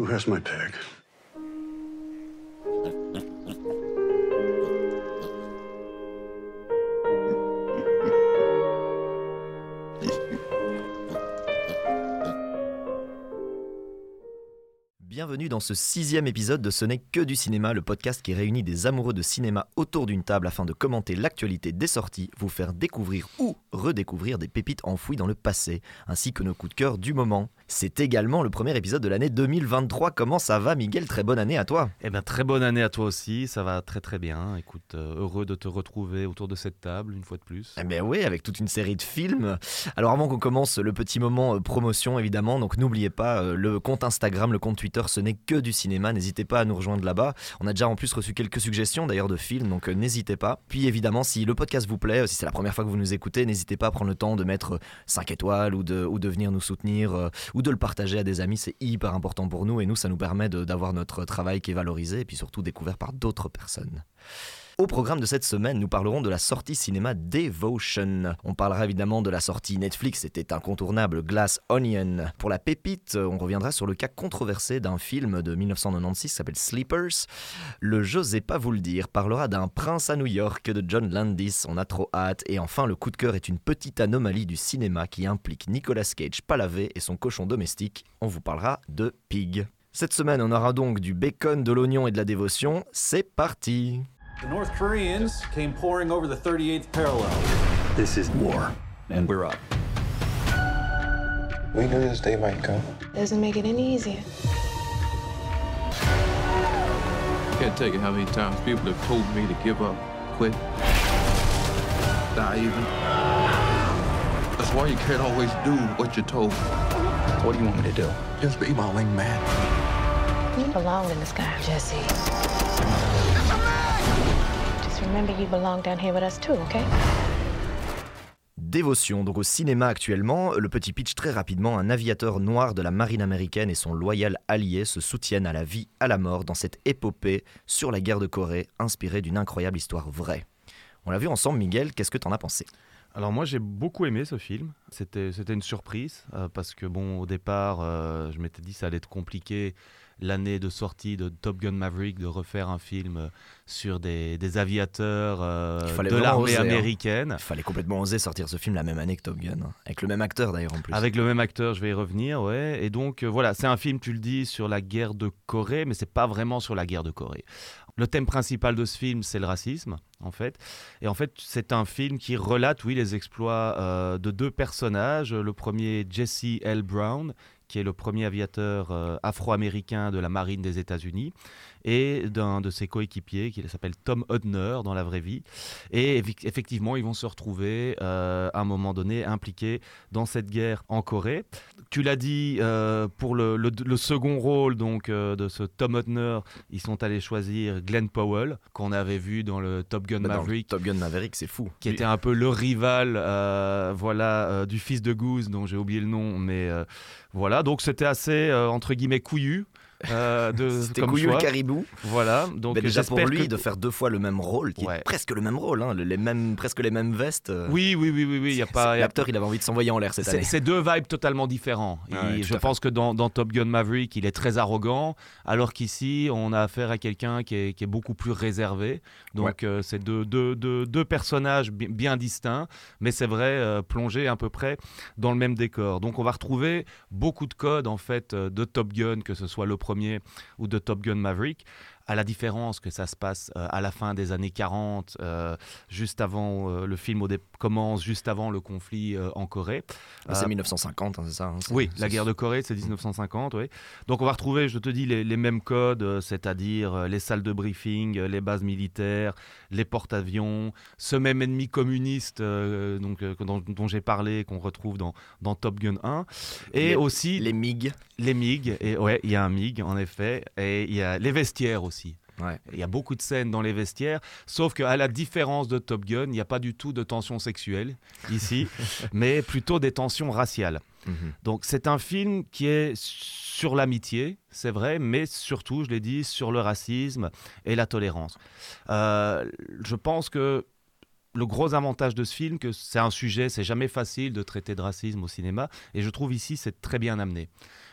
Who has my pig? Bienvenue dans ce sixième épisode de Ce n'est que du cinéma, le podcast qui réunit des amoureux de cinéma autour d'une table afin de commenter l'actualité des sorties, vous faire découvrir ou redécouvrir des pépites enfouies dans le passé, ainsi que nos coups de cœur du moment. C'est également le premier épisode de l'année 2023. Comment ça va, Miguel? Très bonne année à toi. Eh bien, très bonne année à toi aussi. Ça va très très bien. Écoute, euh, heureux de te retrouver autour de cette table une fois de plus. Eh bien oui, avec toute une série de films. Alors avant qu'on commence le petit moment euh, promotion, évidemment, donc n'oubliez pas euh, le compte Instagram, le compte Twitter, ce n'est que du cinéma. N'hésitez pas à nous rejoindre là-bas. On a déjà en plus reçu quelques suggestions d'ailleurs de films, donc euh, n'hésitez pas. Puis évidemment, si le podcast vous plaît, euh, si c'est la première fois que vous nous écoutez, n'hésitez pas à prendre le temps de mettre 5 étoiles ou de, ou venir nous soutenir euh, ou de le partager à des amis. C'est hyper important pour nous et nous, ça nous permet d'avoir notre travail qui est valorisé et puis surtout découvert par d'autres personnes. Au programme de cette semaine, nous parlerons de la sortie cinéma Devotion. On parlera évidemment de la sortie Netflix, c'était incontournable, Glass Onion. Pour la pépite, on reviendra sur le cas controversé d'un film de 1996 qui s'appelle Sleepers. Le J'osais pas vous le dire parlera d'un prince à New York de John Landis, on a trop hâte. Et enfin, le coup de cœur est une petite anomalie du cinéma qui implique Nicolas Cage palavé et son cochon domestique. On vous parlera de Pig. Cette semaine, on aura donc du bacon, de l'oignon et de la dévotion. C'est parti The North Koreans came pouring over the 38th parallel. This is war, and we're up. We knew this day might come. Doesn't make it any easier. Can't tell you how many times people have told me to give up, quit, die even. That's why you can't always do what you're told. What do you want me to do? Just be my wingman. You belong in the sky, Jesse. Just remember you belong down here with us too, okay? Dévotion, donc au cinéma actuellement, le petit pitch très rapidement, un aviateur noir de la marine américaine et son loyal allié se soutiennent à la vie, à la mort dans cette épopée sur la guerre de Corée, inspirée d'une incroyable histoire vraie. On l'a vu ensemble, Miguel, qu'est-ce que t'en as pensé? Alors moi j'ai beaucoup aimé ce film. C'était c'était une surprise euh, parce que bon au départ euh, je m'étais dit ça allait être compliqué l'année de sortie de Top Gun Maverick de refaire un film euh, sur des, des aviateurs euh, de l'armée hein. américaine. Il fallait complètement oser sortir ce film la même année que Top Gun, hein. avec le même acteur d'ailleurs en plus. Avec le même acteur, je vais y revenir, ouais. Et donc euh, voilà, c'est un film, tu le dis, sur la guerre de Corée, mais c'est pas vraiment sur la guerre de Corée. Le thème principal de ce film, c'est le racisme, en fait. Et en fait, c'est un film qui relate, oui, les exploits euh, de deux personnages. Le premier, Jesse L. Brown, qui est le premier aviateur euh, afro-américain de la marine des États-Unis, et d'un de ses coéquipiers qui s'appelle Tom Hudner dans la vraie vie. Et effectivement, ils vont se retrouver euh, à un moment donné impliqués dans cette guerre en Corée. Tu l'as dit, euh, pour le, le- le second rôle donc euh, de ce Tom Hudner, ils sont allés choisir Glenn Powell, qu'on avait vu dans le Top Gun Bah, Maverick Top Gun Maverick, c'est fou. qui était un peu le rival voilà du fils de Goose dont j'ai oublié le nom mais voilà donc c'était assez entre guillemets couillu euh, de C'était comme couillu le caribou. voilà donc Mais déjà pour lui que- de faire deux fois le même rôle, qui est presque le même rôle, hein, le- les mêmes, presque les mêmes vestes. euh, oui oui oui oui oui y a pas L'acteur, il avait envie de s'envoyer en l'air cette C'est année. c'est deux vibes totalement différents. Ouais, Et tout je pense que dans, dans Top Gun Maverick, il est très arrogant, alors qu'ici, on a affaire à quelqu'un qui est, qui est beaucoup plus réservé. Donc, euh, c'est deux, deux, deux, deux personnages bi- bien distincts, mais c'est vrai, euh, plongés à peu près dans le même décor. Donc, on va retrouver beaucoup de codes, en fait, de Top Gun, que ce soit le premier ou de Top Gun Maverick. À la différence que ça se passe euh, à la fin des années 40, euh, juste avant euh, le film commence, juste avant le conflit en Corée. Ah, C'est Euh, 1950, hein, c'est ça hein, oui, la guerre de Corée, c'est 1950, oui. Donc on va retrouver, je te dis, les, les mêmes codes, c'est-à-dire les salles de briefing, les bases militaires, les porte-avions, ce même ennemi communiste euh, donc, euh, dont, dont j'ai parlé, qu'on retrouve dans, dans Top Gun 1, et Les- aussi Les MiG. les MiG, et ouais, il y a un MiG en effet, et il y a les vestiaires aussi. Ouais. Il y a beaucoup de scènes dans les vestiaires, sauf qu'à la différence de Top Gun, il n'y a pas du tout de tension sexuelle ici, mais plutôt des tensions raciales. Mhm. Donc c'est un film qui est sur l'amitié, c'est vrai, mais surtout, je l'ai dit, sur le racisme et la tolérance. Euh, je pense que le gros avantage de ce film, que c'est un sujet, c'est jamais facile de traiter de racisme au cinéma, et je trouve ici c'est très bien amené.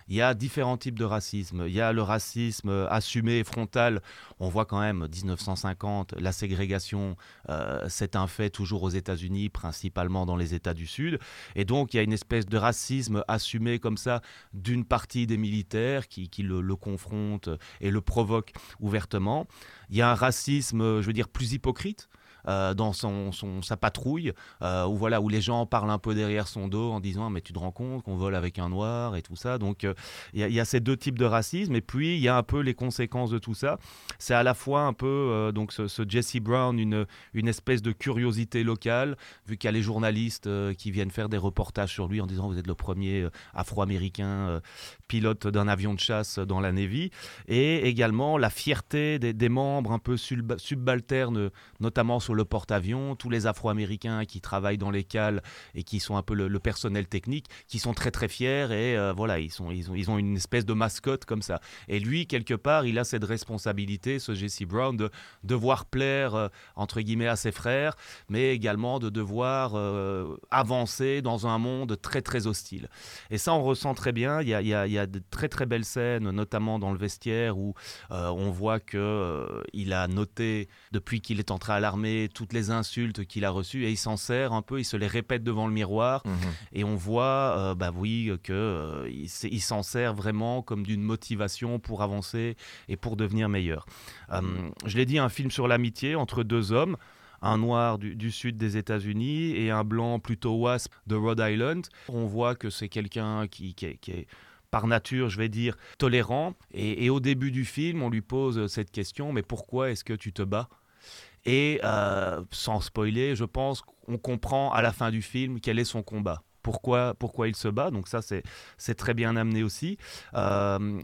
Il y a différents types de racisme. Il y a le racisme euh, assumé, frontal. On voit quand même 1950, la ségrégation, euh, c'est un fait toujours aux États-Unis, principalement dans les États du Sud. Et donc il y a une espèce de racisme assumé comme ça d'une partie des militaires qui, qui le, le confronte et le provoque ouvertement. Il y a un racisme, je veux dire, plus hypocrite. Euh, dans son, sa patrouille, euh, où, voilà, où les gens parlent un peu derrière son dos en disant mais tu te rends compte qu'on vole avec un noir et tout ça. Donc euh, il y, a- ces deux types de racisme et puis il y a un peu les conséquences de tout ça. C'est à la fois un peu euh, donc ce, Jesse Brown une, une espèce de curiosité locale vu qu'il y a les journalistes qui viennent faire des reportages sur lui en disant vous êtes le premier afro-américain pilote d'un avion de chasse dans la Navy et également la fierté des, des membres un peu sub- subalternes notamment sur le porte-avions, tous les Afro-Américains qui travaillent dans les cales et qui sont un peu le, personnel technique, qui sont très très fiers et euh, voilà, ils, sont, ils, ont, ils ont une espèce de mascotte comme ça. Et lui, quelque part, il a cette responsabilité, ce Jesse Brown, de devoir plaire, euh, entre guillemets, à ses frères, mais également de devoir euh, avancer dans un monde très très hostile. Et ça, on ressent très bien. Il y a, il y a- il y a de très très belles scènes, notamment dans le vestiaire, où on voit que euh, il a noté depuis qu'il est entré à l'armée toutes les insultes qu'il a reçues et il s'en sert un peu, il se les répète devant le miroir Mhm. et on voit, euh, bah oui, que euh, il s'en sert vraiment comme d'une motivation pour avancer et pour devenir meilleur. Euh, je l'ai dit, un film sur l'amitié entre deux hommes. Un noir du, du sud des États-Unis et un blanc plutôt wasp de Rhode Island. On voit que c'est quelqu'un qui, qui est- qui est par nature, je vais dire, tolérant. Et, et au début du film, on lui pose cette question, mais pourquoi est-ce que tu te bats? Et euh, sans spoiler, je pense qu'on comprend à la fin du film quel est son combat. Pourquoi, pourquoi il se bat, donc ça c'est très bien amené aussi. Euh,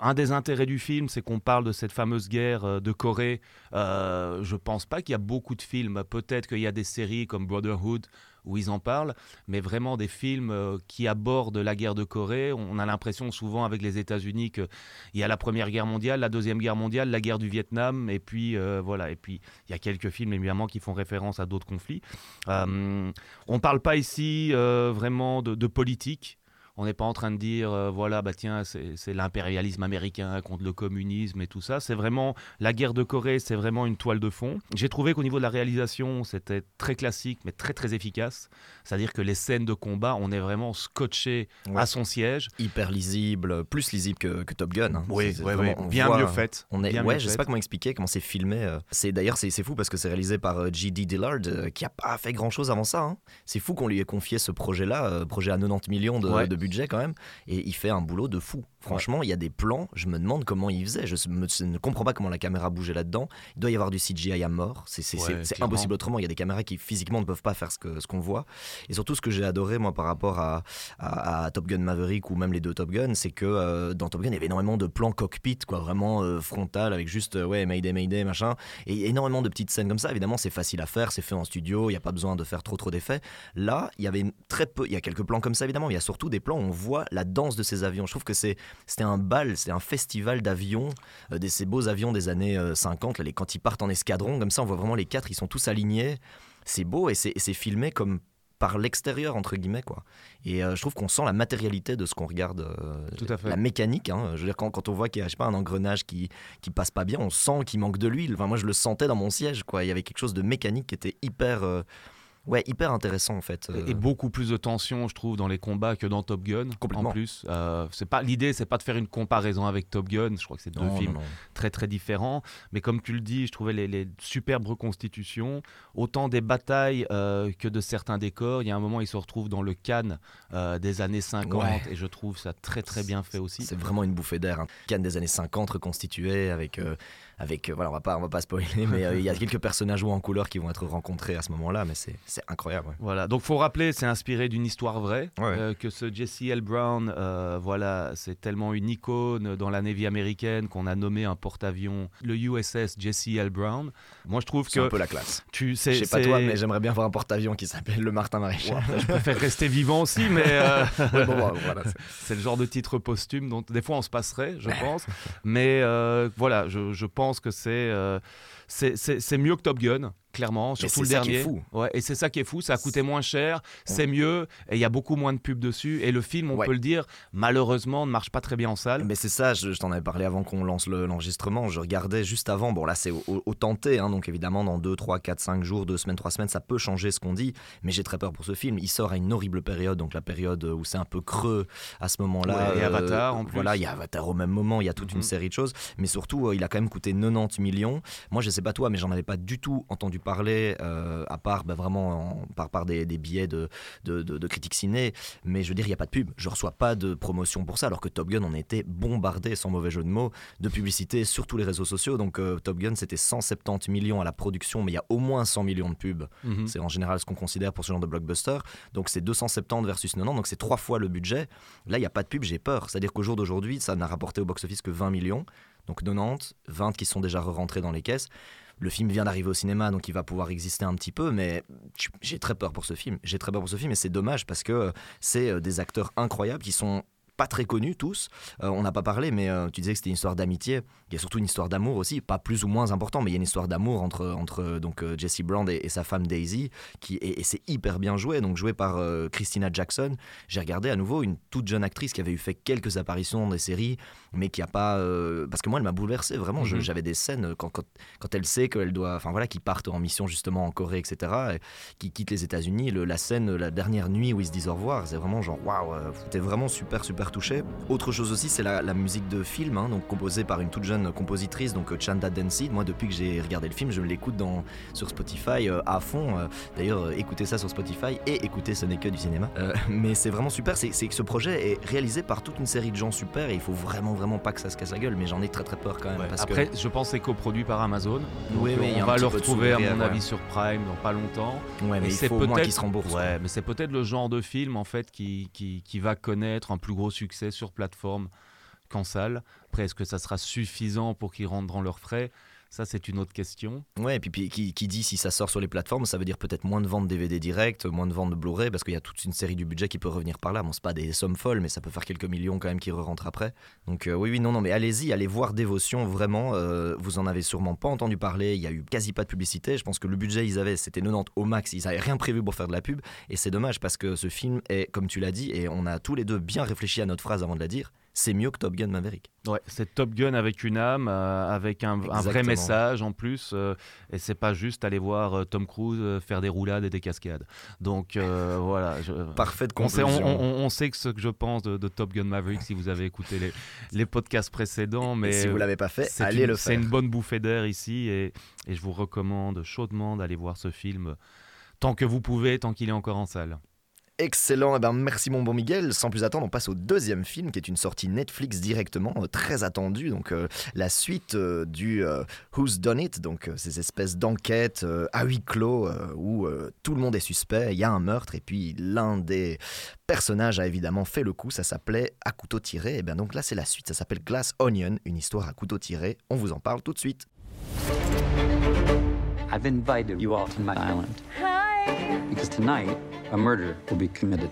un des intérêts du film, c'est qu'on parle de cette fameuse guerre euh, de Corée. Euh, je pense pas qu'il y a beaucoup de films. Peut-être qu'il y a des séries comme Brotherhood où ils en parlent, mais vraiment des films euh, qui abordent la guerre de Corée. On a l'impression souvent avec les États-Unis qu'il y a la Première Guerre mondiale, la Deuxième Guerre mondiale, la guerre du Vietnam, et puis euh, voilà. Et puis il y a quelques films évidemment qui font référence à d'autres conflits. Euh, on ne parle pas ici vraiment de politique. On n'est pas en train de dire, euh, voilà, bah tiens, c'est l'impérialisme américain contre le communisme et tout ça. C'est vraiment la guerre de Corée, c'est vraiment une toile de fond. J'ai trouvé qu'au niveau de la réalisation, c'était très classique, mais très très efficace. C'est-à-dire que les scènes de combat, on est vraiment scotché Ouais. à son siège. Hyper lisible, plus lisible que, que Top Gun. hein. Vraiment- on bien voit- mieux fait. On est, bien ouais, je sais pas comment expliquer comment c'est filmé. euh. C'est d'ailleurs c'est fou parce que c'est réalisé par G.D. Dillard euh, qui a pas fait grand chose avant ça. hein. C'est fou qu'on lui ait confié ce projet-là, projet à 90 millions de, de budget quand même, et il fait un boulot de fou. Franchement, il y a des plans, je me demande comment il faisait. Je me- je ne comprends pas comment la caméra bougeait là-dedans. Il doit y avoir du CGI à mort. C'est Ouais, impossible autrement. Il y a des caméras qui physiquement ne peuvent pas faire ce que- ce qu'on voit. Et surtout, ce que j'ai adoré moi par rapport à, à- à Top Gun Maverick ou même les deux Top Gun, c'est que euh, dans Top Gun, il y avait énormément de plans cockpit, quoi, vraiment euh, frontal, avec juste euh, ouais, Mayday, Mayday, machin. Et énormément de petites scènes comme ça. Évidemment, c'est facile à faire, c'est fait en studio, il n'y a pas besoin de faire trop trop d'effets. Là, il y avait très peu, il y a quelques plans comme ça évidemment, mais il y a surtout des plans où on voit la danse de ces avions. Je trouve que c'est c'était un bal, c'est un festival d'avions, euh, de ces beaux avions des années euh, 50, là, les, quand ils partent en escadron, comme ça, on voit vraiment les quatre, ils sont tous alignés. C'est beau et c'est et c'est filmé comme par l'extérieur entre guillemets quoi et euh, je trouve qu'on sent la matérialité de ce qu'on regarde euh, Tout à fait. la mécanique hein. je veux dire quand, quand on voit qu'il y a je sais pas un engrenage qui qui passe pas bien on sent qu'il manque de l'huile enfin moi je le sentais dans mon siège quoi il y avait quelque chose de mécanique qui était hyper euh, ouais hyper intéressant en fait euh. Et beaucoup plus de tension, je trouve, dans les combats que dans Top Gun. Complètement. En plus, Euh, c'est pas l'idée, c'est pas de faire une comparaison avec Top Gun. Je crois que c'est deux Non, films non, non. très très différents. Mais comme tu le dis, je trouvais les, les superbes reconstitutions, autant des batailles euh, que de certains décors. Il y a un moment, ils se retrouvent dans le Cannes euh, des années 50 Ouais. et je trouve ça très très bien fait aussi. C'est vraiment une bouffée d'air. Un Cannes des années 50 reconstitué avec, euh, avec euh, voilà, on va pas, on va pas spoiler, mais euh, il y a quelques personnages hauts en couleur qui vont être rencontrés à ce moment-là, mais c'est c'est incroyable. ouais. Voilà, donc faut rappeler, c'est inspiré d'une histoire vraie, Ouais. euh, que ce Jesse L. Brown, voilà, c'est tellement une icône dans la Navy américaine qu'on a nommé un porte-avions le USS Jesse L. Brown. Moi, je trouve C'est un que peu la classe. tu Je sais, sais pas toi, mais j'aimerais bien voir un porte-avions qui s'appelle le Martin Maréchal. je préfère rester vivant aussi, mais euh, Ouais, bon, bon, voilà, c'est- c'est le genre de titre posthume dont des fois on se passerait, je pense. Mais euh, voilà, je, je pense que c'est euh, c'est- mieux que Top Gun, clairement, surtout c'est le dernier. fou. Ouais, et c'est ça qui est fou, ça a coûté moins cher, c'est mieux, et il y a beaucoup moins de pubs dessus. Et le film, on Ouais. peut le dire, malheureusement, ne marche pas très bien en salle. Mais c'est ça, je, je t'en avais parlé avant qu'on lance le- l'enregistrement. je regardais juste avant. Bon, là, c'est au, au- au tenté. hein, donc, évidemment, dans 2, 3, 4, 5 jours, 2 semaines, 3 semaines, ça peut changer ce qu'on dit. Mais j'ai très peur pour ce film. Il sort à une horrible période. Donc, la période où c'est un peu creux à ce moment-là. Ouais, et Avatar, en plus. Voilà, il y a Avatar au même moment. Il y a toute une Mhm. série de choses. Mais surtout, euh, il a quand même coûté 90 millions. Moi, je sais pas toi, mais j'en avais pas du tout entendu parler, euh, à part bah, vraiment en- par, par des, des billets de, de, de- de critiques ciné. Mais je veux dire, il n'y a pas de pub. Je reçois pas de promotion pour ça, alors que Top Gun, on était bombardé, sans mauvais jeu de mots, de publicité sur tous les réseaux sociaux. Donc euh, Top Gun, c'était 170 millions à la production, mais il y a au moins 100 millions de pubs. Mhm. C'est en général ce qu'on considère pour ce genre de blockbuster. Donc c'est 270 versus 90, donc c'est trois fois le budget. Là, il n'y a pas de pub, j'ai peur. C'est-à-dire qu'au jour d'aujourd'hui, ça n'a rapporté au box-office que 20 millions. Donc 90, 20 qui sont déjà rentrés dans les caisses. Le film vient d'arriver au cinéma, donc il va pouvoir exister un petit peu, mais j'ai très peur pour ce film. J'ai très peur pour ce film, et c'est dommage parce que euh, c'est euh, des acteurs incroyables qui sont pas très connus tous. Euh, on n'a pas parlé, mais euh, tu disais que c'était une histoire d'amitié. Il y a surtout une histoire d'amour aussi, pas plus ou moins important, mais il y a une histoire d'amour entre, entre euh, donc euh, Jesse Brand et, et sa femme Daisy, qui et, et c'est hyper bien joué, donc joué par Christina Jackson. J'ai regardé à nouveau une toute jeune actrice qui avait eu fait quelques apparitions dans des séries, mais qui a pas, parce que moi elle m'a bouleversé vraiment. Mhm. J'avais des scènes quand, quand, quand elle sait qu'elle doit, enfin voilà, qu'ils partent en mission justement en Corée, etc. Et qui quitte les États-Unis, le- la scène, la dernière nuit où ils se disent au revoir, c'est vraiment genre waouh, t'es vraiment super super touché. Autre chose aussi, c'est la, la musique de film, hein, donc composée par une toute jeune compositrice, donc euh, Chanda Densi. Moi, depuis que j'ai regardé le film, je l'écoute dans sur Spotify euh, à fond. Euh, D'ailleurs, écoutez ça sur Spotify et écoutez, ce n'est que du cinéma. Mais c'est vraiment super. C'est que ce projet est réalisé par toute une série de gens super et il faut vraiment vraiment pas que ça se casse la gueule. Mais j'en ai très très peur quand même parce que Après, je pense que c'est coproduit par Amazon. Oui, oui, il y a on va le retrouver, à mon ouais. avis, sur Prime dans pas longtemps. ouais, mais il c'est peut-être-. Ouais, mais c'est peut-être le genre de film en fait qui, qui, qui va connaître un plus gros succès sur plateforme qu'en salle. Après, est-ce que ça sera suffisant pour qu'ils rentrent dans leurs frais? Ça, c'est une autre question. Ouais, et puis, qui dit si ça sort sur les plateformes, ça veut dire peut-être moins de ventes DVD direct, moins de ventes de Blu-ray, parce qu'il y a toute une série du budget qui peut revenir par là. Bon, c'est pas des sommes folles, mais ça peut faire quelques millions quand même qui re-rentrent après. Donc euh, oui, oui, non, non, mais allez-y, allez voir Dévotion, vraiment. euh, vous en avez sûrement pas entendu parler, il y a eu quasi pas de publicité. Je pense que le budget ils avaient, c'était 90 au max, ils avaient rien prévu pour faire de la pub, et c'est dommage parce que ce film est, comme tu l'as dit, et on a tous les deux bien réfléchi à notre phrase avant de la dire, c'est mieux que Top Gun Maverick. Ouais, c'est Top Gun avec une âme, euh, avec un, un vrai message en plus, euh, et c'est pas juste aller voir euh, Tom Cruise euh, faire des roulades et des cascades. Donc voilà. je- Parfaite on sait, conclusion. on, on- on sait que ce que je pense de, de Top Gun Maverick si vous avez écouté les, les podcasts précédents, mais et si vous l'avez pas fait, c'est allez une, le c'est faire. une bonne bouffée d'air ici et, et je vous recommande chaudement d'aller voir ce film tant que vous pouvez, tant qu'il est encore en salle. Excellent, eh ben, merci mon bon Miguel. Sans plus attendre, on passe au deuxième film qui est une sortie Netflix directement, euh, très attendue. Donc euh, la suite euh, du euh, Who's Done It, donc euh, ces espèces d'enquêtes euh, à huis clos euh, où euh, tout le monde est suspect, il y a un meurtre et puis l'un des personnages a évidemment fait le coup. Ça s'appelait À couteau tiré. Et bien donc là c'est la suite, ça s'appelle Glass Onion, une histoire à couteau tiré. On vous en parle tout de suite. I've invited you all to my island. Because tonight, a murder will be committed.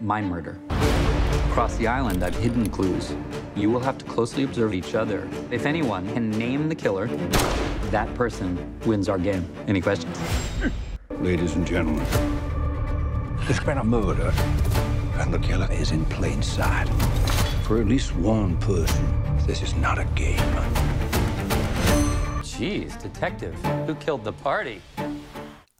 My murder. Across the island, I've hidden clues. You will have to closely observe each other. If anyone can name the killer, that person wins our game. Any questions? Ladies and gentlemen, there's been a murder, and the killer is in plain sight. For at least one person, this is not a game. Jeez, detective, who killed the party?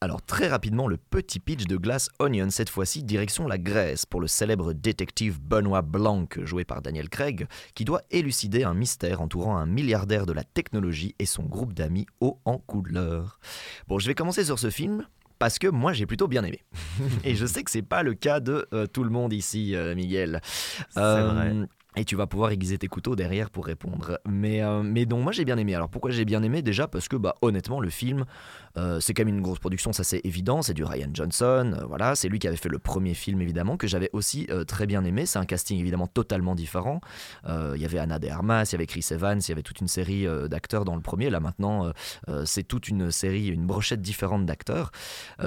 Alors très rapidement, le petit pitch de Glass Onion, cette fois-ci direction la Grèce, pour le célèbre détective Benoît Blanc, joué par Daniel Craig, qui doit élucider un mystère entourant un milliardaire de la technologie et son groupe d'amis haut en couleur. Bon, je vais commencer sur ce film. Parce que moi j'ai plutôt bien aimé. et je sais que c'est pas le cas de euh, tout le monde ici, euh, Miguel. C'est vrai. Et tu vas pouvoir aiguiser tes couteaux derrière pour répondre. Mais, euh, mais donc, moi j'ai bien aimé. Alors pourquoi j'ai bien aimé? Déjà parce que, bah, honnêtement, le film, euh, c'est quand même une grosse production, ça c'est évident. C'est du Ryan Johnson. euh, voilà, c'est lui qui avait fait le premier film, évidemment, que j'avais aussi très bien aimé. C'est un casting évidemment totalement différent. Il y avait Anna de Armas, il y avait Chris Evans, il y avait toute une série d'acteurs dans le premier. Là maintenant, c'est toute une série, une brochette différente d'acteurs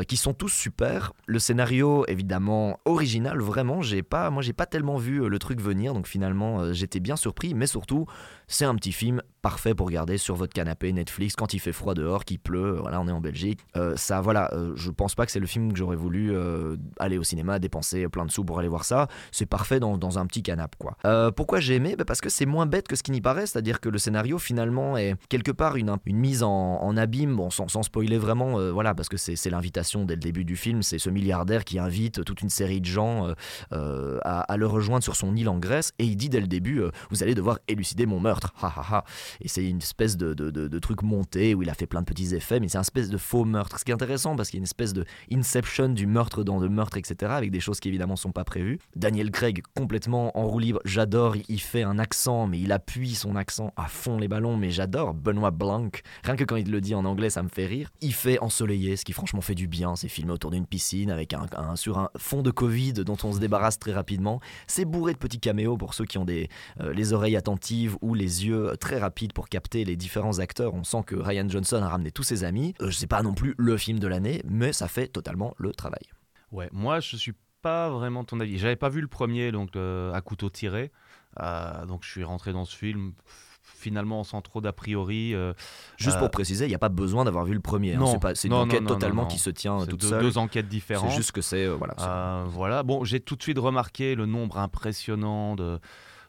qui sont tous super. Le scénario, évidemment, original, vraiment. J'ai pas, moi j'ai pas tellement vu le truc venir. Donc finalement, euh, j'étais bien surpris, mais surtout c'est un petit film parfait pour regarder sur votre canapé Netflix quand il fait froid dehors, qu'il pleut, voilà on est en Belgique. Euh, ça voilà, euh, je pense pas que c'est le film que j'aurais voulu euh, aller au cinéma, dépenser plein de sous pour aller voir ça. C'est parfait dans, un petit canapé quoi. Euh, pourquoi j'ai aimé? Bah, Parce que c'est moins bête que ce qui n'y paraît, c'est-à-dire que le scénario finalement est quelque part une, une mise en, abîme, bon sans, spoiler vraiment, euh, voilà parce que c'est l'invitation dès le début du film, c'est ce milliardaire qui invite toute une série de gens euh, euh, à, à le rejoindre sur son île en Grèce et il dit dès le début euh, vous allez devoir élucider mon meurtre ha, ha, ha. et c'est une espèce de, truc monté où il a fait plein de petits effets mais c'est un espèce de faux meurtre. Ce qui est intéressant parce qu'il y a une espèce de inception du meurtre dans le meurtre etc avec des choses qui évidemment sont pas prévues. Daniel Craig complètement en roue libre. J'adore il fait un accent mais il appuie son accent à fond les ballons mais j'adore Benoît Blanc. Rien que quand il le dit en anglais ça me fait rire. Il fait ensoleillé ce qui franchement fait du bien c'est filmé autour d'une piscine avec un, un- sur un fond de Covid dont on se débarrasse très rapidement. C'est bourré de petits caméos pour ceux qui ont des, euh, les oreilles attentives ou les yeux très rapides pour capter les différents acteurs. On sent que Ryan Johnson a ramené tous ses amis. Euh, je sais pas non plus le film de l'année, mais ça fait totalement le travail. Ouais, moi je suis pas vraiment ton avis. J'avais pas vu le premier, donc euh, à couteau tiré. Euh, donc je suis rentré dans ce film finalement sans trop d'a priori. euh, Juste pour préciser, il n'y a pas besoin d'avoir vu le premier. hein. C'est pas- c'est une Non, enquête non, totalement qui se tient c'est toute deux, seule. deux enquêtes différentes. C'est juste que c'est voilà. c'est- voilà. Bon, j'ai tout de suite remarqué le nombre impressionnant de,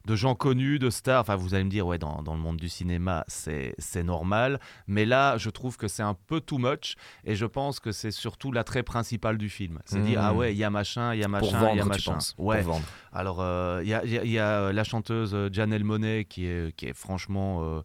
de gens connus, de stars. Enfin, vous allez me dire, ouais, dans, dans le monde du cinéma, c'est c'est normal. Mais là, je trouve que c'est un peu too much. Et je pense que c'est surtout l'attrait principal du film. C'est dire, Mhm. ah ouais, il y a machin, il y a machin, il y a machin. Ouais. Pour vendre. Alors, euh, il y, a, y a- y a, la chanteuse euh, Janelle Monet qui est, qui est franchement euh,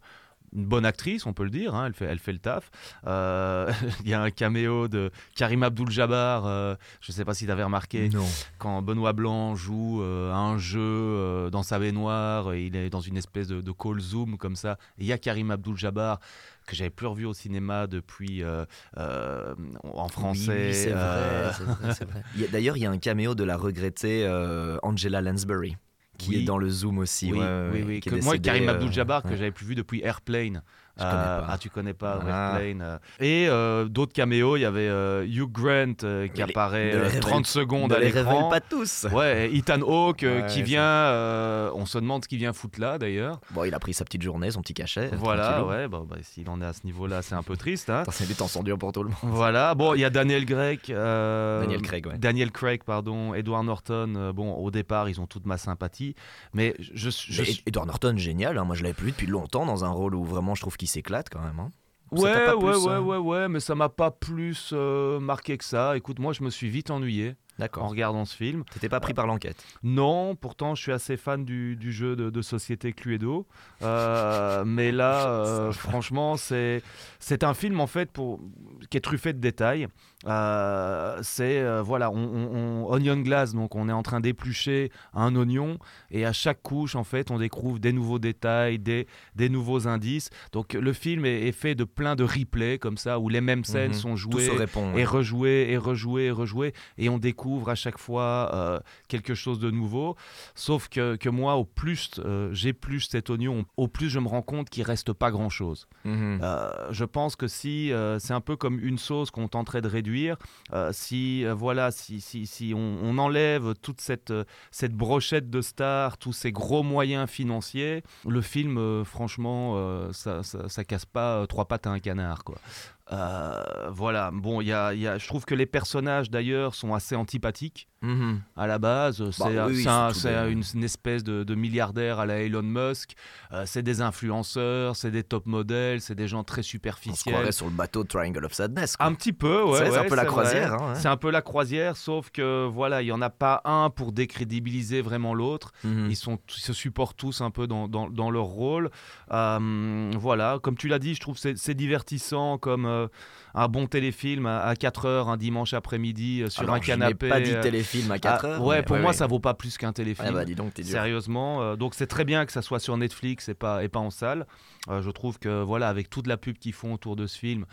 une bonne actrice, on peut le dire. hein, elle, fait, elle fait le taf. Euh, Il y a un caméo de Karim Abdul-Jabbar. euh, je ne sais pas si tu avais remarqué Non. quand Benoît Blanc joue euh, un jeu euh, dans sa baignoire, et il est dans une espèce de, de call zoom comme ça. Et il y a Karim Abdul-Jabbar que j'avais plus revu au cinéma depuis euh, euh, en français. Oui, c'est vrai, vrai, vrai. D'ailleurs, il y a un caméo de la regrettée euh, Angela Lansbury qui Oui. est dans le Zoom aussi. oui, ouais, oui, oui. Que moi, Karim euh, Abdul-Jabbar, que j'avais plus vu depuis Airplane. Je connais pas. Ah, tu connais pas Ah. Airplane. euh. Et euh, d'autres caméos, il y avait euh, Hugh Grant euh, qui apparaît les euh, révèle- 30 secondes à l'écran. pas tous. Ouais, et Ethan Hawke euh, Ouais, qui vient, euh, on se demande ce qu'il vient foutre là d'ailleurs. Bon, il a pris sa petite journée, son petit cachet. Voilà, ouais, bah, bah, s'il en est à ce niveau-là, c'est un peu triste. Hein. C'est du temps sans dur pour tout le monde. Voilà, bon, il y a Daniel Craig. euh, Daniel Craig, ouais. Daniel Craig, pardon, Edward Norton. euh, bon, au départ, ils ont toute ma sympathie, mais je, je, Mais Ed- Edward Norton, génial. hein. Moi, je l'avais plus vu depuis longtemps dans un rôle où vraiment je trouve qu'il s'éclate quand même. hein. Ouais, ouais, plus, ouais, hein ouais, ouais, mais ça m'a pas plus euh, marqué que ça. Écoute, moi, je me suis vite ennuyé en regardant ce film. T'étais pas pris par l'enquête? Non, pourtant, je suis assez fan du, du jeu de, de société Cluedo. Euh, mais là, euh, franchement, c'est c'est un film en fait pour qui est truffé de détails. Euh, c'est voilà, on, on- on- onion glace, donc on est en train d'éplucher un oignon et à chaque couche, en fait, on découvre des nouveaux détails, des, des nouveaux indices. Donc le film est, est fait de plein de replays comme ça où les mêmes scènes Mhm. sont jouées répond. et ouais. rejouer et rejouer et rejouer et on découvre à chaque fois euh, quelque chose de nouveau. Sauf que, que moi au plus euh, j'épluche cet oignon au plus je me rends compte qu'il reste pas grand chose Mhm. je pense que si euh, c'est un peu comme une sauce qu'on tenterait de réduire euh, si euh, voilà si, si, si on, on enlève toute cette, euh, cette brochette de stars tous ces gros moyens financiers le film euh, franchement euh, ça, ça, ça casse pas euh, trois pattes à un canard quoi euh, voilà, bon, y a, y a- je trouve que les personnages d'ailleurs sont assez antipathiques Mhm. à la base. C'est oui, c'est un- une, une espèce de, de milliardaire à la Elon Musk. Euh, c'est des influenceurs, c'est des top modèles, c'est des gens très On se superficiels. croirait sur le bateau Triangle of Sadness. quoi. Un petit peu, ouais. C'est- un peu la croisière, hein, ouais. C'est un peu la croisière, sauf que voilà, il y en a pas un pour décrédibiliser vraiment l'autre. Mhm. Ils, sont, ils se supportent tous un peu dans, dans- dans leur rôle. Euh, voilà, comme tu l'as dit, je trouve que c'est- c'est divertissant comme euh, un bon téléfilm à, à 4 heures un dimanche après-midi euh, sur Alors, un canapé. Je n'ai pas dit euh, téléfilm à 4 ah, heures. ouais, mais- pour moi, ouais. ça vaut pas plus qu'un téléfilm. Ah bah dis donc. Sérieusement, donc c'est très bien que ça soit sur Netflix et pas, et pas en salle. Je trouve que voilà, avec toute la pub qu'ils font autour de ce film,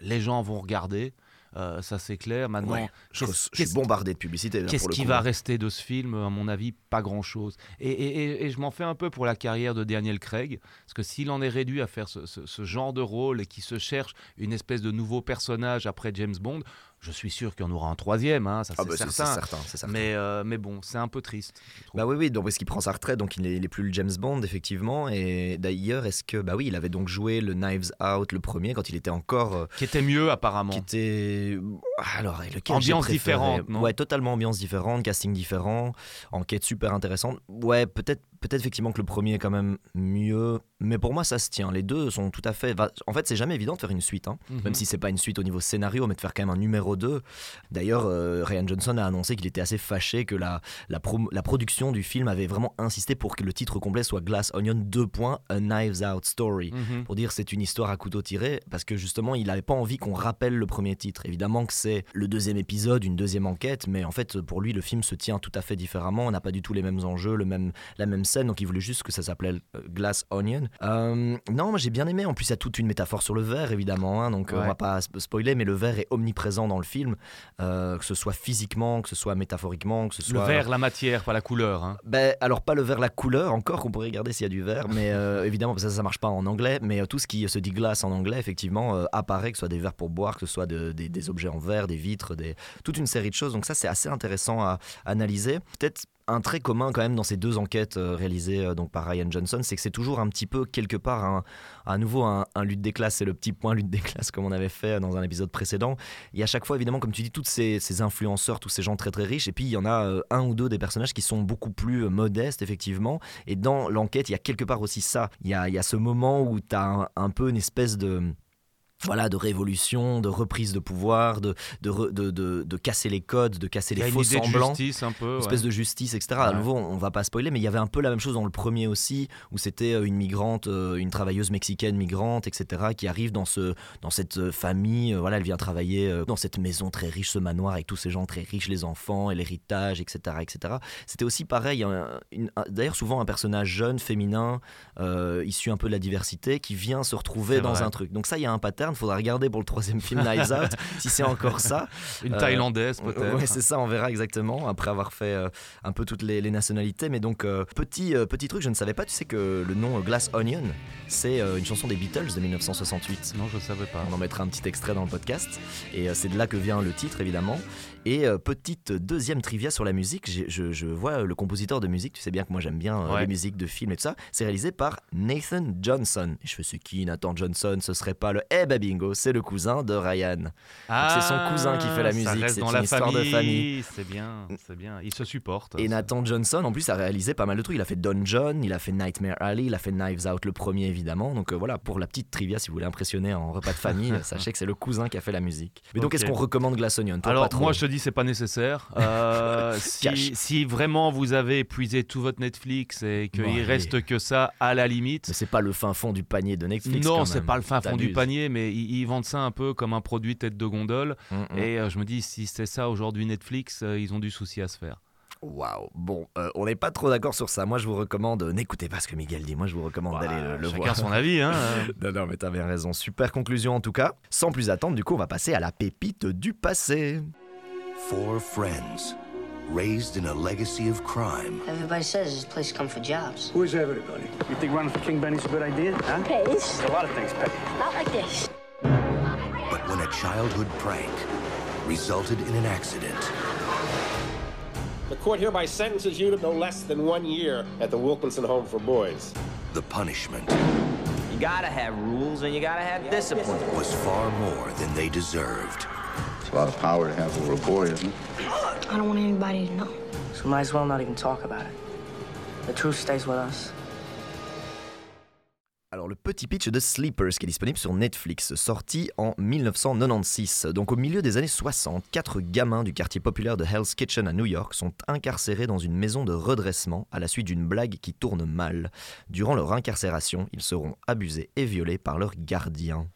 les gens vont regarder. Euh, ça c'est clair. Maintenant, Ouais, je, suis bombardé de publicité. Qu'est-ce qui va rester de ce film À mon avis, pas grand-chose. Et, et- et- et je m'en fais un peu pour la carrière de Daniel Craig, parce que s'il en est réduit à faire ce, ce- ce genre de rôle et qu'il se cherche une espèce de nouveau personnage après James Bond, Je suis sûr qu'il y en aura un troisième, hein, ça Ah c'est bah, certain. c'est certain, certain. Mais, euh, mais bon, c'est un peu triste. Bah oui, oui, donc parce qu'il prend sa retraite, donc il n'est plus le James Bond, effectivement. Et d'ailleurs, est-ce que. Bah oui, il avait donc joué le Knives Out, le premier, quand il était encore. euh, Qui était mieux apparemment. qui était. Alors, et lequel Ambiance différente, non? Ouais, totalement ambiance différente, casting différent, enquête super intéressante. Ouais, peut-être peut-être effectivement que le premier est quand même mieux, mais pour moi ça se tient. Les deux sont tout à fait. En fait, c'est jamais évident de faire une suite, hein. Mhm. même si c'est pas une suite au niveau scénario, mais de faire quand même un numéro 2. D'ailleurs, euh, Ryan Johnson a annoncé qu'il était assez fâché que la, la production du film avait vraiment insisté pour que le titre complet soit Glass Onion 2. A Knives Out Story Mhm. pour dire c'est une histoire à couteau tiré parce que justement il n'avait pas envie qu'on rappelle le premier titre. Évidemment que c'est le deuxième épisode, une deuxième enquête, mais en fait pour lui le film se tient tout à fait différemment. On n'a pas du tout les mêmes enjeux, le même, la même scène, donc il voulait juste que ça s'appelait euh, Glass Onion. Euh, non, moi j'ai bien aimé. En plus il y a toute une métaphore sur le verre évidemment, hein, donc euh, on Ouais. va pas sp- spoiler, mais le verre est omniprésent dans le film, euh, que ce soit physiquement, que ce soit métaphoriquement, que ce Le soit vert, la matière, pas la couleur. hein. ben, alors pas le vert, la couleur encore qu'on pourrait regarder s'il y a du vert, mais euh, évidemment ça ça marche pas en anglais, mais tout ce qui se dit glace en anglais effectivement apparaît, que ce soit des verres pour boire, que ce soit de- des, des objets en verre, des vitres, des, toute une série de choses. Donc ça c'est assez intéressant à analyser. Peut-être un trait commun quand même dans ces deux enquêtes euh, réalisées euh, donc par Ryan Johnson, c'est que c'est toujours un petit peu quelque part à nouveau un, lutte des classes, c'est le petit point lutte des classes comme on avait fait dans un épisode précédent. A à chaque fois évidemment comme tu dis toutes ces, influenceurs, tous ces gens très très riches, et puis il y en a euh, un ou deux des personnages qui sont beaucoup plus modestes effectivement. Et dans l'enquête, il y a quelque part aussi ça. Il y a, ce moment où tu as un peu une espèce de voilà, de révolution, de reprise de pouvoir, de, de, re- de, de- de casser les codes, de casser les faux idée de semblants justice un peu. une ouais. espèce de justice, etc. À Ouais. nouveau, on va pas spoiler, mais il y avait un peu la même chose dans le premier aussi, où c'était euh, une migrante, euh, une travailleuse mexicaine migrante, etc., qui arrive dans, ce, dans cette euh, famille. Voilà, elle vient travailler dans cette maison très riche, ce manoir avec tous ces gens très riches, les enfants et l'héritage, etc., etc. C'était aussi pareil. D'ailleurs, souvent un personnage jeune, féminin, euh, issu un peu de la diversité, qui vient se retrouver dans vrai. un truc. Donc ça, il y a un pattern. Faudra regarder pour le troisième film Knives Out si c'est encore ça. Une Euh, thaïlandaise peut-être. Ouais, c'est ça, on verra exactement après avoir fait euh, un peu toutes les, les nationalités. Mais donc, euh, petit, petit truc, je ne savais pas, tu sais que le nom Glass Onion, c'est une chanson des Beatles de 1968. Non, je savais pas. On en mettra un petit extrait dans le podcast. Et c'est de là que vient le titre, évidemment. Et euh, petite deuxième trivia sur la musique, je, je vois le compositeur de musique, tu sais bien que moi j'aime bien euh, Ouais. les musiques de films et tout ça, c'est réalisé par Nathan Johnson. Et je fais c'est qui Nathan Johnson? Ce serait pas le Eh ben bingo, c'est le cousin de Ryan. c'est son cousin qui fait la Ah, musique, c'est dans une la histoire de famille. C'est bien, c'est bien. Ils se supportent. Et Nathan Johnson, en plus, a réalisé pas mal de trucs. Il a fait Don John, il a fait Nightmare Alley, il a fait Knives Out, le premier évidemment. Donc euh, voilà, pour la petite trivia, si vous voulez impressionner en repas de famille, sachez que c'est le cousin qui a fait la musique. Mais donc, est-ce qu'on recommande Glass Onion? Alors pas trop. moi je te dis c'est pas nécessaire. Euh, si, si vraiment vous avez épuisé tout votre Netflix et qu'il allez. reste que ça à la limite. Mais c'est pas le fin fond du panier de Netflix. non, c'est pas le fin fond du panier, mais ils, ils vendent ça un peu comme un produit tête de gondole. Mm, mm. Et euh, je me dis, si c'est ça aujourd'hui Netflix, euh, ils ont du souci à se faire. Waouh. Bon, euh, on n'est pas trop d'accord sur ça. Moi, je vous recommande. euh, N'écoutez pas ce que Miguel dit. Moi, je vous recommande d'aller le, le Chacun voir. son avis. Hein. Non, non, mais bien raison. Super conclusion en tout cas. Sans plus attendre, du coup, on va passer à la pépite du passé. Four friends raised in a legacy of crime. Everybody says this place come for jobs. Who's everybody? You think running for King Benny's a good idea? Huh? Pays? A lot of things pay. Not like this. But when a childhood prank resulted in an accident, The court hereby sentences you to no less than one year at the Wilkinson Home for Boys. the punishment You gotta have rules and you gotta have discipline. was far more than they deserved. It's a lot of power to have over a boy, isn't it? I don't want anybody to know. So we might as well not even talk about it. The truth stays with us. Alors le petit pitch de Sleepers qui est disponible sur Netflix, sorti en 1996. Donc au milieu des années 60, quatre gamins du quartier populaire de Hell's Kitchen à New York sont incarcérés dans une maison de redressement à la suite d'une blague qui tourne mal. Durant leur incarcération, ils seront abusés et violés par leurs gardiens.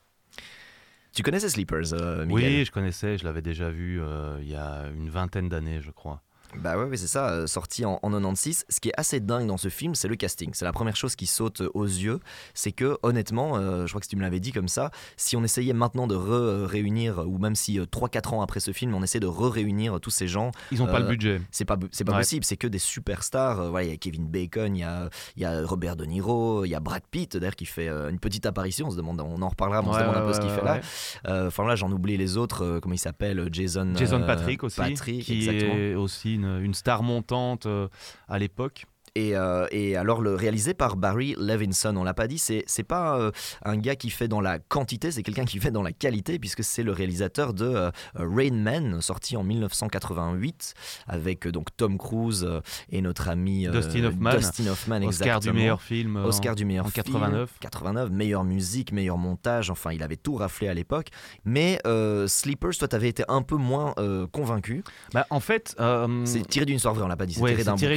Tu connaissais Sleepers, euh, Miguel Oui, je connaissais, je l'avais déjà vu euh, il y a une vingtaine d'années, je crois. Bah ouais, ouais, c'est ça, euh, sorti en, en 96. Ce qui est assez dingue dans ce film, c'est le casting. C'est la première chose qui saute aux yeux. C'est que, honnêtement, euh, je crois que tu me l'avais dit comme ça, si on essayait maintenant de re-réunir, ou même si 3-4 ans après ce film, on essaie de re-réunir tous ces gens. Ils n'ont pas le euh, budget. C'est pas, c'est pas Ouais. possible, c'est que des superstars. Euh, voilà, il y a Kevin Bacon, il y a, y a Robert De Niro, il y a Brad Pitt, d'ailleurs, qui fait euh, une petite apparition. On se demande, on en reparlera, mais on se demande un peu ce qu'il fait là. Euh, Enfin là, j'en oublie les autres. euh, comment il s'appelle Jason. Jason euh, Patrick aussi, Patrick, qui exactement. est aussi une, star montante euh, à l'époque. Et, euh, et alors le réalisé par Barry Levinson, on l'a pas dit, c'est c'est pas euh, un gars qui fait dans la quantité, c'est quelqu'un qui fait dans la qualité puisque c'est le réalisateur de euh, Rain Man sorti en 1988 avec donc Tom Cruise et notre ami Dustin Hoffman. Dustin Hoffman, Oscar du meilleur film, Oscar en- du meilleur en film, 89. 89, meilleure musique, meilleur montage, enfin il avait tout raflé à l'époque. Mais Sleepers, toi t'avais été un peu moins convaincu. Bah, en fait, c'est tiré d'une vraie, on l'a pas dit, c'est ouais, tiré d'un c'est tiré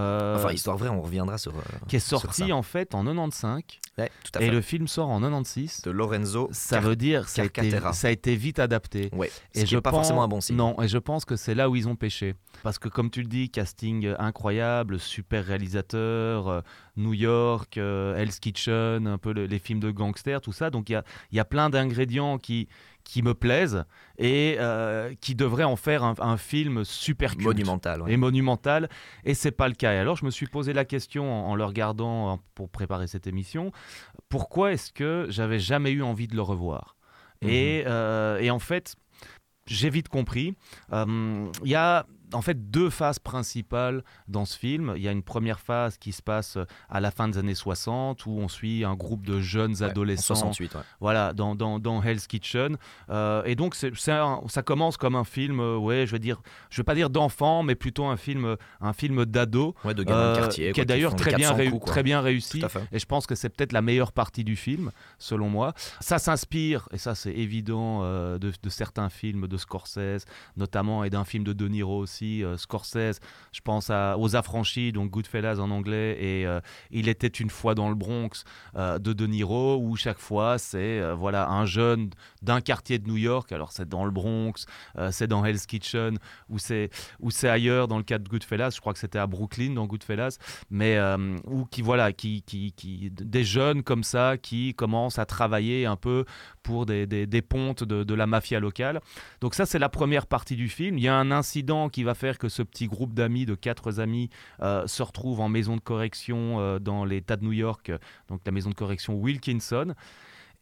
euh, Enfin histoire vraie, on reviendra sur. euh, qui est sorti en fait en 95 Ouais, tout à et le film sort en 96 de Lorenzo ça Car- veut dire ça a, été, ça a été vite adapté. Ouais, ce et qui je est pas pense- forcément un bon signe. non et je pense que c'est là où ils ont pêché parce que comme tu le dis casting incroyable super réalisateur euh, New York Hell's Kitchen un peu le- les films de gangsters tout ça. Donc il y a, il y a plein d'ingrédients qui qui me plaisent et euh, qui devraient en faire un, un film super culte Monumental, ouais. et monumental. Et c'est pas le cas. Et alors je me suis posé la question en, en le regardant pour préparer cette émission pourquoi est-ce que j'avais jamais eu envie de le revoir? Et, euh, et en fait j'ai vite compris. Euh, il y a en fait deux phases principales dans ce film. Il y a une première phase qui se passe à la fin des années 60 où on suit un groupe de jeunes Ouais, en adolescents 68, ouais. voilà, dans, dans, dans Hell's Kitchen. Euh, et donc, c'est, ça commence comme un film, euh, ouais, je veux dire, je veux pas dire d'enfant, mais plutôt un film, un film d'ado. Ouais, de gamins de quartier, Qui est d'ailleurs très bien, 400 réu- coups, quoi. très bien réussi. Et je pense que c'est peut-être la meilleure partie du film, selon moi. Ça s'inspire, et ça c'est évident, euh, de, de certains films de Scorsese, notamment, et d'un film de De Niro aussi. Euh, Scorsese, je pense aux Affranchis, donc Goodfellas en anglais, et euh, Il était une fois dans le Bronx euh, de De Niro, où chaque fois c'est voilà un jeune d'un quartier de New York. Alors c'est dans le Bronx, c'est dans Hell's Kitchen, ou c'est ailleurs dans le cas de Goodfellas. Je crois que c'était à Brooklyn dans Goodfellas, mais ou qui voilà qui, qui, qui des jeunes comme ça qui commencent à travailler un peu pour des, des, pontes de, de la mafia locale. Donc ça c'est la première partie du film. Il y a un incident qui va faire que ce petit groupe d'amis, de quatre amis, euh, se retrouve en maison de correction euh, dans l'État de New York, donc la maison de correction Wilkinson.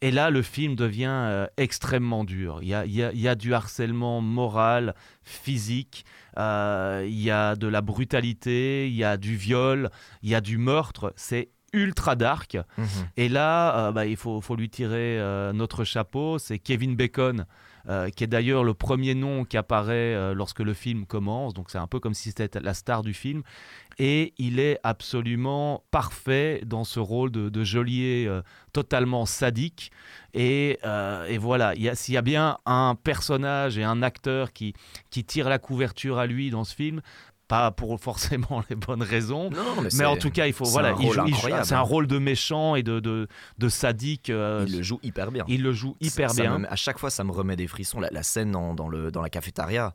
Et là, le film devient euh, extrêmement dur. Il y a, y a- y a du harcèlement moral, physique, il y a de la brutalité, il y a du viol, il y a du meurtre. C'est ultra dark. Mhm. Et là, euh, bah, il faut, faut lui tirer euh, notre chapeau. C'est Kevin Bacon, euh, qui est d'ailleurs le premier nom qui apparaît lorsque le film commence. Donc c'est un peu comme si c'était la star du film. Et il est absolument parfait dans ce rôle de, de geôlier totalement sadique. Et, et voilà, il y a- s'il y a bien un personnage et un acteur qui, qui tire la couverture à lui dans ce film, pas pour forcément les bonnes raisons, Non, mais mais, en tout cas, il faut voilà, c'est un rôle de méchant et de, de, de sadique. euh, Il le joue hyper bien. il le joue hyper Ça- ça bien. me- à chaque fois, ça me remet des frissons. La, la scène dans, dans le, dans la cafétéria,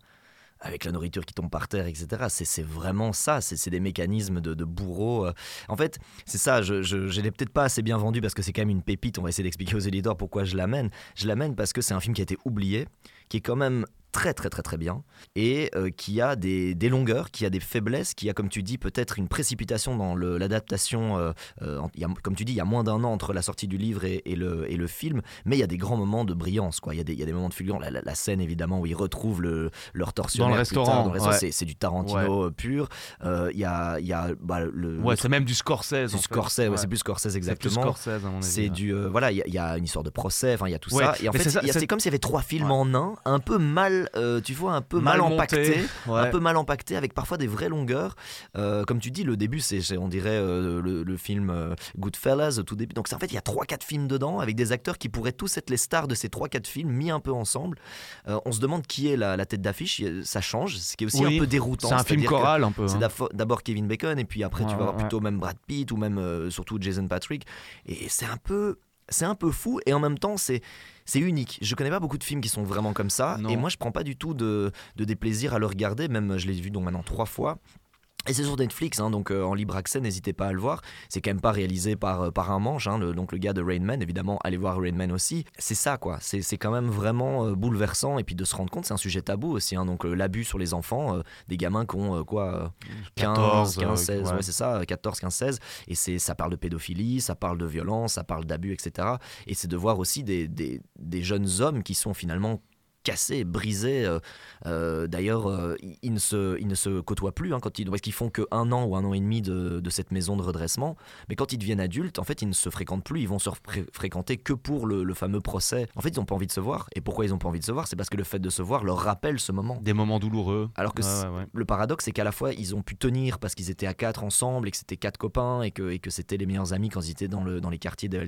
avec la nourriture qui tombe par terre, etc. C'est c'est vraiment ça. C'est c'est des mécanismes de, de bourreau. euh. En fait, c'est ça. Je ne l'ai peut-être pas assez bien vendu parce que c'est quand même une pépite. On va essayer d'expliquer aux éditeurs pourquoi je l'amène. Je l'amène parce que c'est un film qui a été oublié, qui est quand même très très très très bien et euh, qui a des, des longueurs, qui a des faiblesses, qui a comme tu dis peut-être une précipitation dans l'adaptation. euh, euh, comme tu dis, il y a moins d'un an entre la sortie du livre et, et le, et le film, mais il y a des grands moments de brillance. Quoi. Il, y a des, il y a des moments de fulgurance. La, la- la scène évidemment où ils retrouvent le, leur tortionnaire Dans le restaurant, ouais. c'est- du Tarantino euh, pur. Euh, Il y a, il y a bah, le, Ouais, c'est même du Scorsese. en du fait. Scorsese, ouais, c'est plus Scorsese exactement. C'est du euh, voilà, il y, y a une histoire de procès, enfin il y a tout ça. Et en fait, c'est comme s'il y avait trois films en un, un peu mal, euh, tu vois, un peu mal, Mal monté, empaqueté, ouais. un peu mal empaqueté, avec parfois des vraies longueurs. Euh, comme tu dis, le début, c'est on dirait euh, le, le film Goodfellas, tout début. Donc en fait, il y a trois quatre films dedans avec des acteurs qui pourraient tous être les stars de ces trois quatre films mis un peu ensemble. On se demande qui est la, la tête d'affiche. Ça change, ce qui est aussi Oui, un peu déroutant. c'est un film choral, un peu, C'est hein. d'abord- d'abord Kevin Bacon et puis après tu vas avoir ouais. plutôt même Brad Pitt ou même surtout Jason Patrick. Et c'est un peu c'est un peu fou et en même temps c'est c'est unique. Je connais pas beaucoup de films qui sont vraiment comme ça Non. et moi je prends pas du tout de, de déplaisir à le regarder. Même je l'ai vu donc maintenant trois fois. Et c'est sur Netflix, hein, donc euh, en libre accès, n'hésitez pas à le voir. C'est quand même pas réalisé par, euh, par un manche, hein, le- donc le gars de Rain Man, évidemment, allez voir Rain Man aussi. C'est ça, quoi. C'est c'est quand même vraiment euh, bouleversant. Et puis de se rendre compte, c'est un sujet tabou aussi. hein, donc l'abus sur les enfants, des gamins qui ont quoi euh, 15, 14, 15, euh, 16, ouais. ouais, c'est ça, euh, 14, 15, 16. Et c'est ça parle de pédophilie, ça parle de violence, ça parle d'abus, etc. Et c'est de voir aussi des, des, des jeunes hommes qui sont finalement cassés, brisés. euh, euh, D'ailleurs, euh, ils, ne se, ils ne se côtoient plus hein, quand ils, parce qu'ils font que un an ou un an et demi de, de cette maison de redressement. Mais quand ils deviennent adultes, en fait, ils ne se fréquentent plus. Ils vont se fré- fréquenter que pour le, le fameux procès. En fait, ils n'ont pas envie de se voir. Et pourquoi ils n'ont pas envie de se voir? C'est parce que le fait de se voir leur rappelle ce moment. Des moments douloureux. Alors que Ouais, c'est- ouais, ouais. le paradoxe, c'est qu'à la fois, ils ont pu tenir parce qu'ils étaient à quatre ensemble et que c'était quatre copains et que, et que c'était les meilleurs amis quand ils étaient dans, le, dans les quartiers de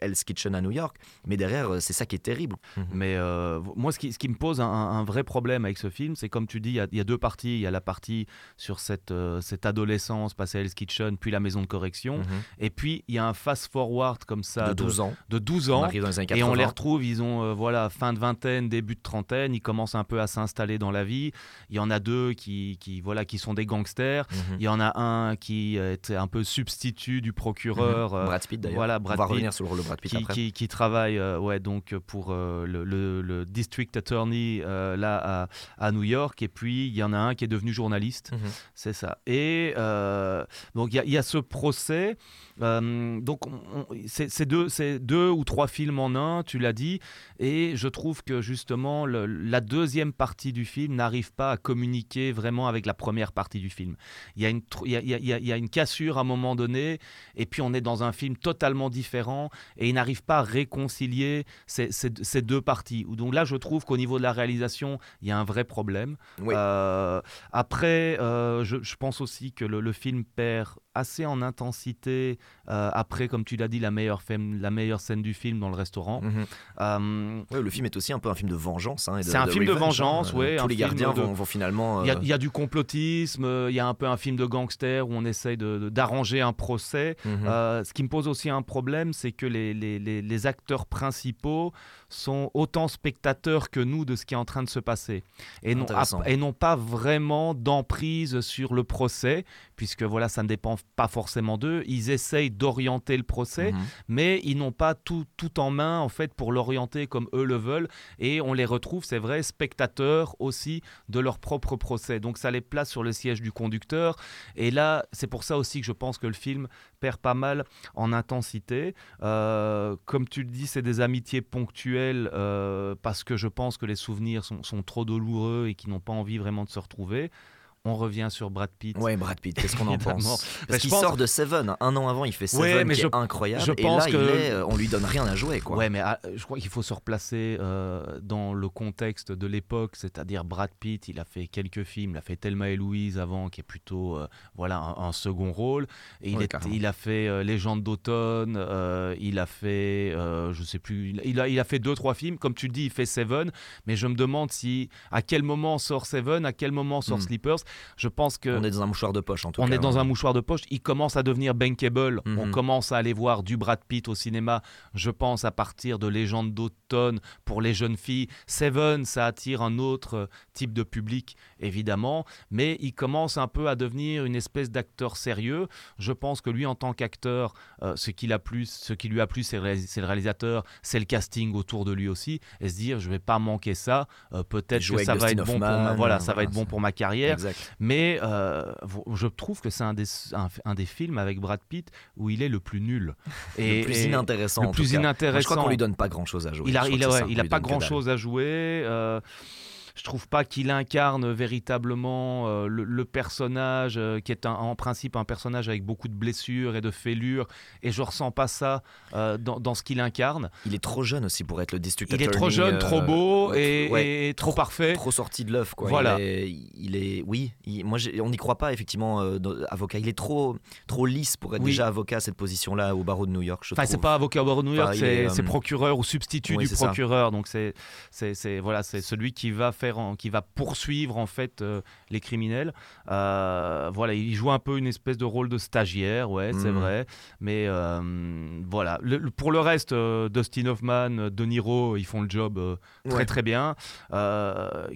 Hell's Ki- Hell's Kitchen à New York. Mais derrière, euh, c'est ça qui est terrible. Mais euh, moi, ce qui, ce qui me pose un, un vrai problème avec ce film, c'est comme tu dis, il y a- il y, a deux parties. Il y a la partie sur cette, euh, cette adolescence passée à Hell's Kitchen, puis la maison de correction. Mhm. Et puis, il y a un fast-forward comme ça. De 12 ans. De 12 On ans. arrive dans les années Et on 80. les retrouve, ils ont euh, voilà, fin de vingtaine, début de trentaine. Ils commencent un peu à s'installer dans la vie. Il y en a deux qui, qui, voilà, qui sont des gangsters. Mhm. Il y en a un qui est un peu substitut du procureur. Mhm. Brad Pitt, d'ailleurs. Voilà, On va Pitt, revenir sur le Brad Pitt qui, après. qui, qui travaille euh, ouais, donc pour euh, le, le- le district attorney euh, là à, à New York. Et puis il y en a un qui est devenu journaliste. Mhm. C'est ça. Et euh, donc il y, a- il y a ce procès. Euh, donc on- on- c'est deux, ou trois films en un, tu l'as dit. Et je trouve que justement le- la deuxième partie du film n'arrive pas à communiquer vraiment avec la première partie du film. Il y a une, tr- il y a, il y a- il y a- il y a une cassure à un moment donné. Et puis on est dans un film totalement différent. Et il n'arrive pas à réconcilier ces, ces- ces deux parties. Donc là, je trouve qu'au niveau de la réalisation, il y a un vrai problème. Oui. Euh, après, euh, je, je pense aussi que le, le film perd assez en intensité euh, après, comme tu l'as dit, la meilleure, femme- la meilleure scène du film dans le restaurant. Mhm. Euh, Ouais, le film est aussi un peu un film de vengeance. hein, C'est un film de revenge, vengeance, hein. ouais, Tous les gardiens de- vont, vont finalement. Il y, a, euh, il y a du complotisme, il y a un peu un film de gangster où on essaye d'arranger un procès. Mhm. Ce qui me pose aussi un problème, c'est que les, les- les- les acteurs principaux sont autant spectateurs que nous de ce qui est en train de se passer. Et non, et n'ont pas vraiment d'emprise sur le procès, puisque voilà, ça ne dépend pas forcément d'eux. Ils essayent d'orienter le procès, Mhm. mais ils n'ont pas tout, tout en main en fait pour l'orienter comme eux le veulent et on les retrouve c'est vrai spectateurs aussi de leur propre procès donc ça les place sur le siège du conducteur et là c'est pour ça aussi que je pense que le film perd pas mal en intensité. Euh, comme tu le dis c'est des amitiés ponctuelles euh, parce que je pense que les souvenirs sont, sont trop douloureux et qu'ils n'ont pas envie vraiment de se retrouver on revient sur Brad Pitt Ouais, Brad Pitt, qu'est-ce qu'on en pense Mais Parce qu'il pense- sort de Seven. hein. Un an avant, il fait Seven, Ouais, mais qui je- est incroyable. je et pense là, que- il est, euh, on lui donne rien à jouer. Quoi. Ouais, mais ah, je crois qu'il faut se replacer euh, dans le contexte de l'époque, c'est-à-dire Brad Pitt, il a fait quelques films, il a fait Thelma et Louise avant, qui est plutôt euh, voilà un, un second rôle, et il, Ouais, est- carrément. il a fait Légende d'automne, il a fait, je sais plus, il a, il a fait deux trois films, comme tu le dis, il fait Seven, mais je me demande si à quel moment sort Seven, à quel moment sort Hmm. Sleepers? Je pense que On est dans un mouchoir de poche en tout on cas. est dans hein. un mouchoir de poche. Il commence à devenir bankable. Mhm. On commence à aller voir du Brad Pitt au cinéma. Je pense à partir de Légende d'automne pour les jeunes filles. Seven, ça attire un autre euh, type de public, évidemment. Mais il commence un peu à devenir une espèce d'acteur sérieux. Je pense que lui, en tant qu'acteur, euh, ce, qu'il a plus, ce qui lui a plu, c'est le réalisateur, c'est le casting autour de lui aussi. Et se dire, je vais pas manquer ça. Euh, Peut-être que ça va être bon pour ma, voilà, ça va être bon pour ma carrière. Exact. Mais euh, je trouve que c'est un des, un, un des films avec Brad Pitt où il est le plus nul. le plus inintéressant. Le en plus tout cas. Moi, inintéressant. je crois qu'on lui donne pas grand chose à jouer. Il a, il ouais, il pas grand chose à jouer. euh, je trouve pas qu'il incarne véritablement euh, le, le personnage euh, qui est un- en principe un personnage avec beaucoup de blessures et de fêlures et je ressens pas ça euh, dans, dans ce qu'il incarne. Il est trop jeune aussi pour être le district Il est trop jeune, trop beau et, ouais, et trop parfait. trop sorti de l'œuf quoi. Voilà. Il est, il est- oui. il- moi, on n'y croit pas effectivement avocat. Il est trop, trop lisse pour être Oui. déjà avocat à cette position-là au barreau de New York. je Enfin, c'est pas avocat au barreau de New York, Enfin, c'est est, c'est procureur ou substitut oui, du ça. procureur. Donc c'est c'est c'est- voilà, c'est celui qui va faire faire, en- qui va poursuivre en fait euh, les criminels. Euh, voilà, il joue un peu une espèce de rôle de stagiaire, ouais, c'est Mhm. vrai. Mais euh, voilà, Le- le- pour le reste, Dustin Hoffman, De Niro, ils font le job très Ouais. très bien.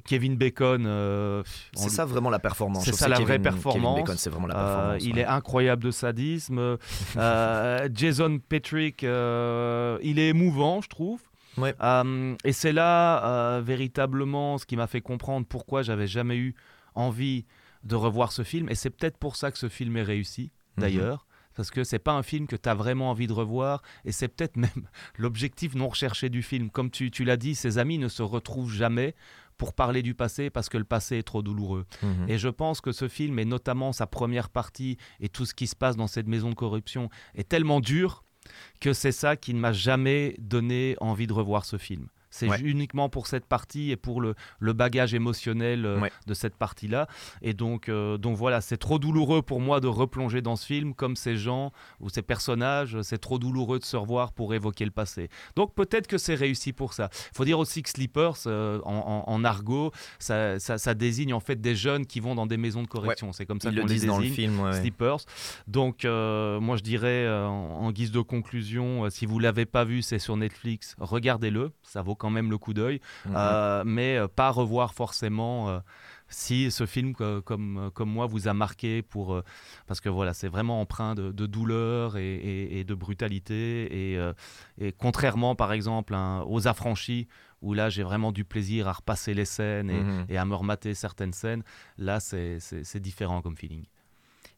Kevin Bacon, on C'est ça vraiment la performance. c'est ça la vraie Kevin performance. Bacon, c'est vraiment la performance. il ouais. est incroyable de sadisme. Jason Patrick, il est émouvant, je trouve. Ouais. Euh, et c'est là euh, véritablement ce qui m'a fait comprendre pourquoi j'avais jamais eu envie de revoir ce film. Et c'est peut-être pour ça que ce film est réussi, Mhm. d'ailleurs. Parce que c'est pas un film que tu as vraiment envie de revoir. Et c'est peut-être même l'objectif non recherché du film. Comme tu, tu l'as dit, ses amis ne se retrouvent jamais pour parler du passé parce que le passé est trop douloureux. Mhm. Et je pense que ce film, et notamment sa première partie et tout ce qui se passe dans cette maison de corruption, est tellement dur que c'est ça qui ne m'a jamais donné envie de revoir ce film. C'est Ouais. uniquement pour cette partie et pour le, le bagage émotionnel euh, Ouais. de cette partie-là. Et donc, euh, donc voilà, c'est trop douloureux pour moi de replonger dans ce film comme ces gens ou ces personnages. C'est trop douloureux de se revoir pour évoquer le passé. Donc peut-être que c'est réussi pour ça. Il faut dire aussi que Sleepers, euh, en, en- en argot, ça, ça- ça désigne en fait des jeunes qui vont dans des maisons de correction. C'est comme ça le qu'on les disent dans le film. Sleepers. Donc, moi, je dirais, en, en guise de conclusion, si vous l'avez pas vu, c'est sur Netflix, regardez-le. Ça vaut quand même le coup d'œil. Mhm. Euh, mais euh, pas revoir forcément. euh, si ce film, comme, comme moi, vous a marqué, pour, parce que voilà, c'est vraiment empreint de, de douleur et, et- et de brutalité. Et, et contrairement, par exemple, hein, aux Affranchis, où là, j'ai vraiment du plaisir à repasser les scènes et, Mhm. et à me remater certaines scènes, là, c'est différent comme feeling.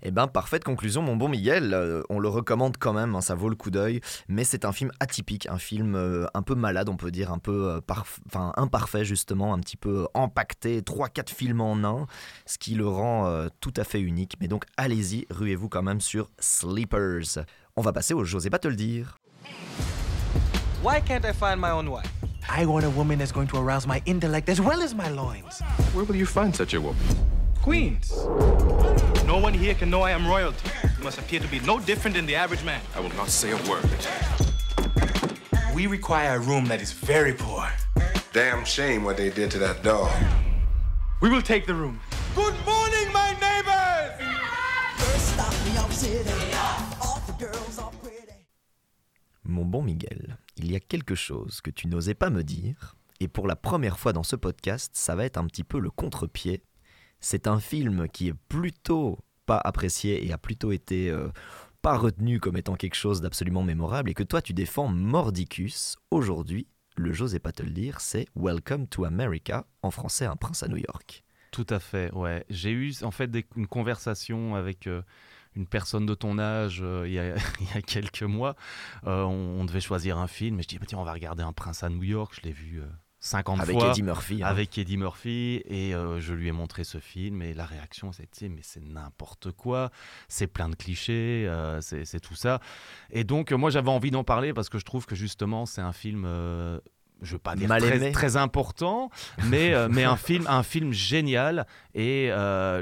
Eh ben, parfaite conclusion, mon bon Miguel. Euh, on le recommande quand même, hein, ça vaut le coup d'œil. Mais c'est un film atypique, un film euh, un peu malade, on peut dire, un peu euh, enfin, imparfait justement, un petit peu empaqueté, 3-4 films en un, ce qui le rend euh, tout à fait unique. Mais donc, allez-y, ruez-vous quand même sur Sleepers. On va passer au José pas te le dire. Why can't I find my own wife? I want a woman that's going to arouse my intellect as well as my loins. Where will you find such a woman? Queens. No one here can know I am royalty. You must appear to be no different than the average man. I will not say a word. We require a room that is very poor. Damn shame what they did to that dog. We will take the room. Good morning, my neighbors! Mon bon Miguel, il y a quelque chose que tu n'osais pas me dire, et pour la première fois dans ce podcast, ça va être un petit peu le contre-pied. C'est un film qui est plutôt pas apprécié et a plutôt été euh, pas retenu comme étant quelque chose d'absolument mémorable, et que toi tu défends mordicus. Aujourd'hui, le j'osais pas te le dire, c'est Welcome to America, en français Un prince à New York. Tout à fait, ouais. J'ai eu en fait une conversation avec euh, une personne de ton âge euh, il, y a, quelques mois. On, devait choisir un film et je dis bah, tiens on va regarder Un prince à New York. Je l'ai vu 50 Avec fois. Eddie Murphy, hein. Avec Eddie Murphy et euh, je lui ai montré ce film et la réaction c'était mais c'est n'importe quoi, c'est plein de clichés, euh, c'est tout ça. Et donc euh, moi j'avais envie d'en parler parce que je trouve que justement c'est un film euh, je veux pas dire Mal très, très important, mais, mais un, film, un film génial et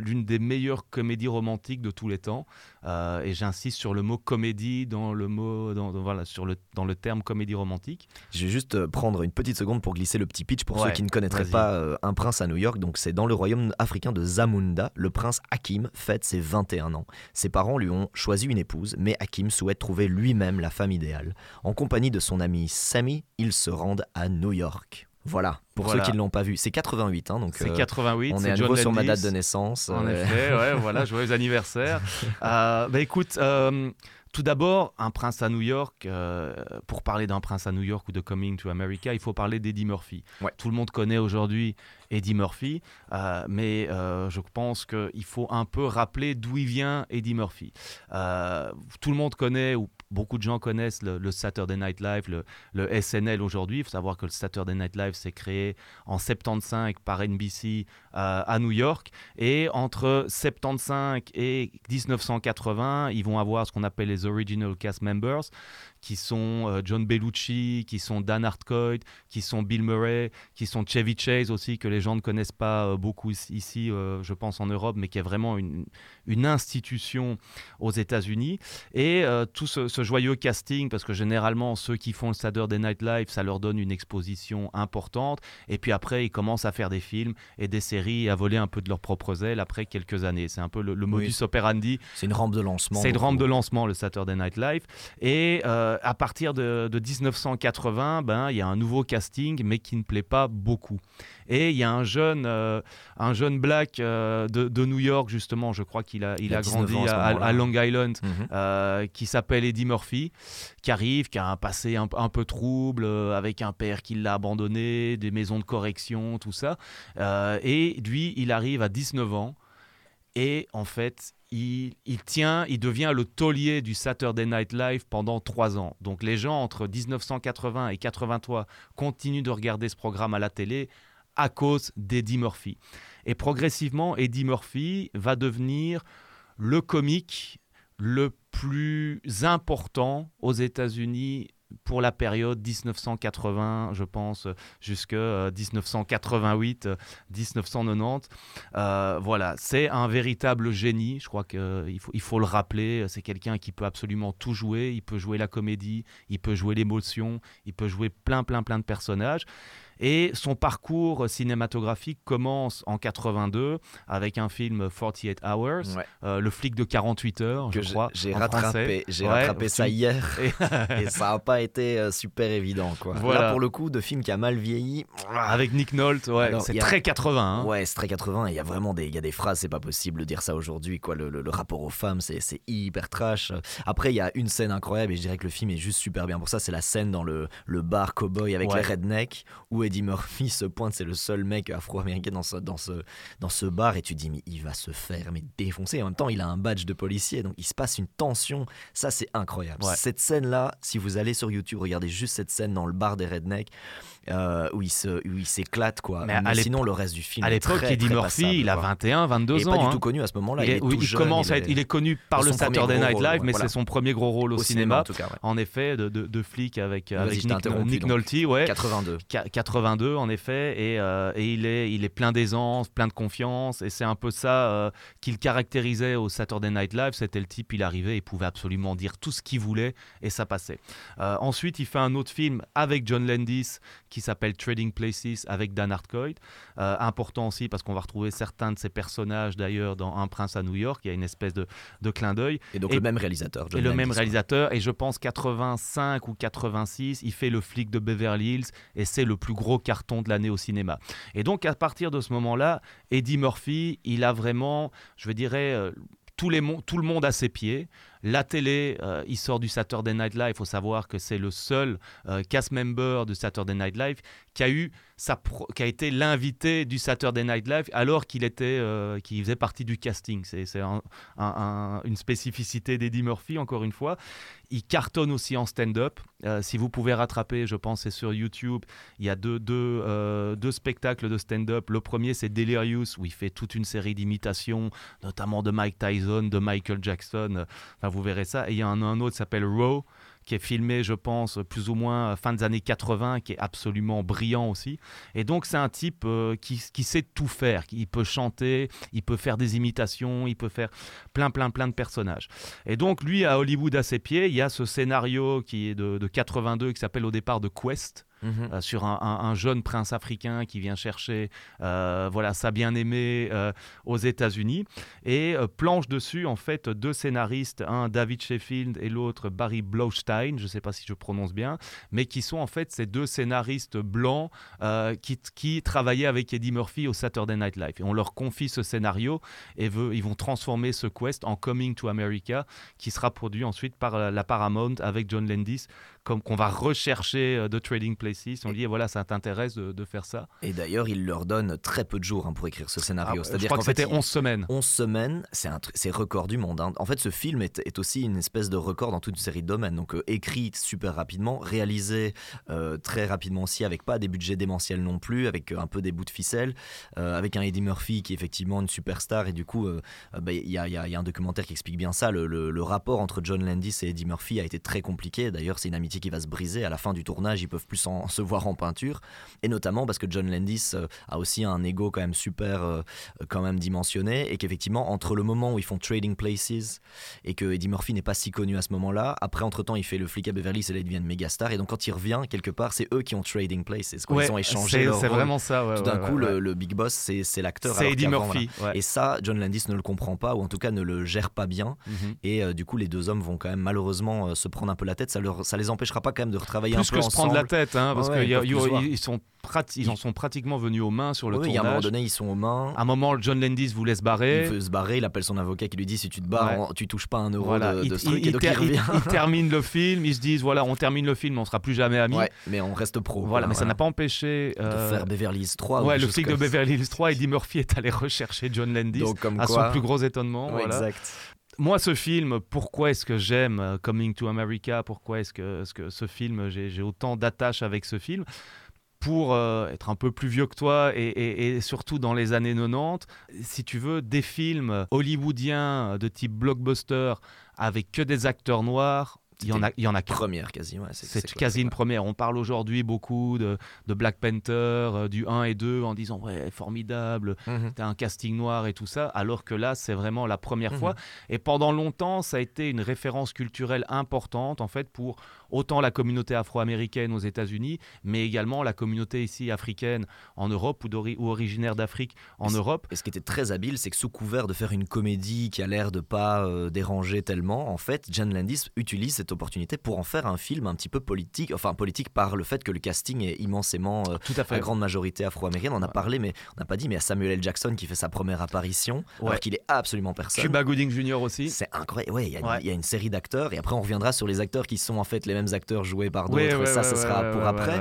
l'une des meilleures comédies romantiques de tous les temps. Euh, et j'insiste sur le mot comédie dans le, mot, dans, dans- voilà, sur le, dans le terme comédie romantique. Je vais juste euh, prendre une petite seconde pour glisser le petit pitch pour Ouais, ceux qui ne connaîtraient pas euh, Un prince à New York. Donc c'est dans le royaume africain de Zamunda. Le prince Hakim fête ses 21 ans. Ses parents lui ont choisi une épouse, mais Hakim souhaite trouver lui-même la femme idéale. En compagnie de son ami Sammy, ils se rendent à New York. Voilà, pour Voilà. ceux qui ne l'ont pas vu. C'est 88, hein, donc C'est euh, 88, on c'est est à John nouveau sur ma date de naissance. En euh, effet, ouais, voilà, joyeux anniversaire. Euh, bah écoute, euh, tout d'abord, un prince à New York. euh, pour parler d'un prince à New York ou de Coming to America, il faut parler d'Eddie Murphy. Tout le monde connaît aujourd'hui Eddie Murphy, euh, mais euh, je pense qu'il faut un peu rappeler d'où il vient Eddie Murphy. Euh, tout le monde connaît ou beaucoup de gens connaissent le, Saturday Night Live, le, le SNL aujourd'hui. Il faut savoir que le Saturday Night Live s'est créé en 75 par NBC euh, à New York. Et entre 75 et 1980, ils vont avoir ce qu'on appelle les Original Cast Members, qui sont euh, John Bellucci, qui sont Dan Hartcoit, qui sont Bill Murray, qui sont Chevy Chase aussi, que les gens ne connaissent pas euh, beaucoup ici, je pense, en Europe, mais qui est vraiment une, une institution aux États-Unis. Et tout ce, ce, joyeux casting, parce que généralement, ceux qui font le Saturday Night Live, ça leur donne une exposition importante. Et puis après, ils commencent à faire des films et des séries et à voler un peu de leurs propres ailes après quelques années. C'est un peu le, modus operandi. C'est une rampe de lancement. C'est une rampe de lancement, le Saturday Night Live. Et euh, à partir de, 1980, ben, il y a un nouveau casting, mais qui ne plaît pas beaucoup. Et il y a un jeune, euh, un jeune black euh, de, New York, justement, je crois qu'il a, il, a, grandi à, Long Island, mhm. qui s'appelle Eddie Murphy, qui arrive, qui a un passé un, un peu trouble, avec un père qui l'a abandonné, des maisons de correction, tout ça. et lui, il arrive à 19 ans. Et en fait, il, tient, il devient le taulier du Saturday Night Live pendant trois ans. Donc les gens entre 1980 et 83 continuent de regarder ce programme à la télé à cause d'Eddie Murphy. Et progressivement, Eddie Murphy va devenir le comique le plus important aux États-Unis pour la période 1980, je pense, jusqu'à 1988, 1990. voilà, c'est un véritable génie. Je crois qu'il il faut le rappeler. C'est quelqu'un qui peut absolument tout jouer. Il peut jouer la comédie, il peut jouer l'émotion, il peut jouer plein, plein, plein de personnages. Et son parcours cinématographique commence en 82 avec un film 48 Hours, euh, le flic de 48 heures, je crois. J'ai rattrapé, j'ai rattrapé ça hier et, ça n'a pas été euh, super évident. Quoi. Là, pour le coup, de film qui a mal vieilli. Avec Nick Nolte, ouais, c'est très 80. Hein. Ouais, c'est très 80. Il y a vraiment des, y a des phrases, c'est pas possible de dire ça aujourd'hui. Quoi. Le, le, rapport aux femmes, c'est hyper trash. Après, il y a une scène incroyable et je dirais que le film est juste super bien pour ça. C'est la scène dans le, le bar cowboy avec les rednecks où Eddie Murphy se pointe, c'est le seul mec afro-américain dans ce, dans, ce, dans ce bar, et tu dis, mais il va se faire mais défoncer. En même temps, il a un badge de policier, donc il se passe une tension. Ça, c'est incroyable. Cette scène-là, si vous allez sur YouTube, regardez juste cette scène dans le bar des rednecks. Euh, où il se, il s'éclate quoi. Mais, sinon le reste du film. À l'époque, Eddie Murphy, il a 21, 22 ans. Il est pas du hein. tout connu à ce moment-là. Il, il, commence à être, il est connu par le Saturday Night Live, mais c'est son premier gros rôle au, cinéma. en, effet, de, de, flic avec, avec Nick, Nolte, ouais. 82. 82 en effet, et, euh, et, il est, il est plein d'aisance, plein de confiance, et c'est un peu ça euh, qu'il caractérisait au Saturday Night Live. C'était le type, il arrivait, il pouvait absolument dire tout ce qu'il voulait, et ça passait. ensuite, il fait un autre film avec John Landis qui s'appelle Trading Places avec Dan Hartcoit. Euh, important aussi parce qu'on va retrouver certains de ces personnages d'ailleurs dans Un prince à New York. Il y a une espèce de, de clin d'œil. Et donc le même réalisateur. et le même réalisateur. Et je pense 85 ou 86, il fait le flic de Beverly Hills et c'est le plus gros carton de l'année au cinéma. Et donc à partir de ce moment-là, Eddie Murphy, il a vraiment, je dirais, euh, tout, les, tout le monde à ses pieds. La télé, euh, il sort du Saturday Night Live. Il faut savoir que c'est le seul euh, cast member de Saturday Night Live qui a eu sa qui a été l'invité du Saturday Night Live alors qu'il était, euh, faisait partie du casting. C'est une spécificité d'Eddie Murphy encore une fois. Il cartonne aussi en stand-up. si vous pouvez rattraper, je pense, c'est sur YouTube. Il y a deux, deux, deux spectacles de stand-up. Le premier, c'est Delirious, où il fait toute une série d'imitations, notamment de Mike Tyson, de Michael Jackson vous verrez ça. Et il y a un autre qui s'appelle Raw, qui est filmé, je pense, plus ou moins fin des années 80, qui est absolument brillant aussi. Et donc, c'est un type euh, qui, qui, sait tout faire. Il peut chanter, il peut faire des imitations, il peut faire plein, plein, plein de personnages. Et donc, lui, à Hollywood, à ses pieds, il y a ce scénario qui est de, de 82, qui s'appelle au départ The Quest, Mhm. Euh, sur un, jeune prince africain qui vient chercher euh, voilà, sa bien-aimée euh, aux États-Unis. Et planche dessus, en fait, deux scénaristes, un David Sheffield et l'autre Barry Blaustein, je ne sais pas si je prononce bien, mais qui sont en fait ces deux scénaristes blancs qui, travaillaient avec Eddie Murphy au Saturday Night Live. Et on leur confie ce scénario et veut, ils vont transformer ce quest en Coming to America, qui sera produit ensuite par la Paramount avec John Landis comme qu'on va rechercher euh, de Trading Places. On dit voilà, ça t'intéresse de, de, faire ça. Et d'ailleurs, il leur donne très peu de jours hein, pour écrire ce scénario. Ah, C'est-à-dire qu'en fait, c'était 11 semaines. 11 semaines, c'est record du monde. Hein. En fait, ce film est, est, aussi une espèce de record dans toute une série de domaines. Donc, euh, écrit super rapidement, réalisé euh, très rapidement aussi, avec pas des budgets démentiels non plus, avec un peu des bouts de ficelle, avec un Eddie Murphy qui est effectivement une superstar. Et du coup, bah, il y, a, y, a, un documentaire qui explique bien ça. Le, le, le rapport entre John Landis et Eddie Murphy a été très compliqué. D'ailleurs, c'est une amitié qui va se briser à la fin du tournage. Ils peuvent plus en, se voir en peinture. Et notamment parce que John Landis euh, a aussi un ego quand même super euh, quand même dimensionné et qu'effectivement entre le moment où ils font Trading Places et que Eddie Murphy n'est pas si connu à ce moment-là, après entre temps il fait le flic à Beverly et là il devient une méga star et donc quand il revient quelque part c'est eux qui ont Trading Places. Quoi. Ouais, ils ont échangé. C'est vraiment ça. Ouais, Tout d'un ouais, coup le, le, big boss c'est l'acteur. C'est Eddie Murphy. Voilà. Et ça John Landis ne le comprend pas ou en tout cas ne le gère pas bien Mhm. et euh, du coup les deux hommes vont quand même malheureusement euh, se prendre un peu la tête. Ça, leur, ça les empêchera pas quand même de retravailler Plus un peu que se ensemble. prendre la tête, hein, parce Ouais, qu'ils ils se en sont pratiquement venus aux mains sur le Oui, tournage. à un moment donné, ils sont aux mains. À un moment, John Landis voulait se barrer. Il veut se barrer, il appelle son avocat qui lui dit si tu te barres, Ouais. tu touches pas un euro Voilà, de, de il, ce truc. il- et donc il il ter- revient. il- il termine le film, ils se disent voilà, on termine le film, on sera plus jamais amis. Ouais, mais on reste pro. Voilà, mais ça n'a pas empêché de euh, faire Beverly Hills 3. ou Ouais, le flic de. Beverly Hills 3, Eddie Murphy est allé rechercher John Landis Donc, comme à quoi- son plus gros étonnement. Ouais, voilà. exact. Moi, ce film, pourquoi est-ce que j'aime euh, Coming to America Pourquoi est-ce que, ce film, j'ai autant d'attache avec ce film? Pour euh, être un peu plus vieux que toi et surtout dans les années 90, si tu veux, des films hollywoodiens de type blockbuster avec que des acteurs noirs, il y en a, il y en a. Première quasi, ouais. c'est- quasi une première. On parle aujourd'hui beaucoup de, de Black Panther, euh, du 1 et 2, en disant ouais, formidable, Mhm. t'as un casting noir et tout ça, alors que là, c'est vraiment la première Mhm. fois. Et pendant longtemps, ça a été une référence culturelle importante, en fait, pour autant la communauté afro-américaine aux États-Unis, mais également la communauté ici africaine en Europe ou, originaire d'Afrique en Et Europe. Et ce qui était très habile, c'est que sous couvert de faire une comédie qui a l'air de pas euh, déranger tellement, en fait, John Landis utilise cette opportunité pour en faire un film un petit peu politique, enfin politique par le fait que le casting est immensément euh, Tout à fait. la grande majorité afro-américaine. On a parlé, mais on n'a pas dit, mais a Samuel L. Jackson qui fait sa première apparition, Ouais. alors qu'il est absolument personne. Cuba Gooding Jr. aussi. C'est incroyable. Ouais, il y, y a une série d'acteurs et après on reviendra sur les acteurs qui sont en fait les mêmes acteurs joués par d'autres. Ouais, ouais, ça, ça sera pour après.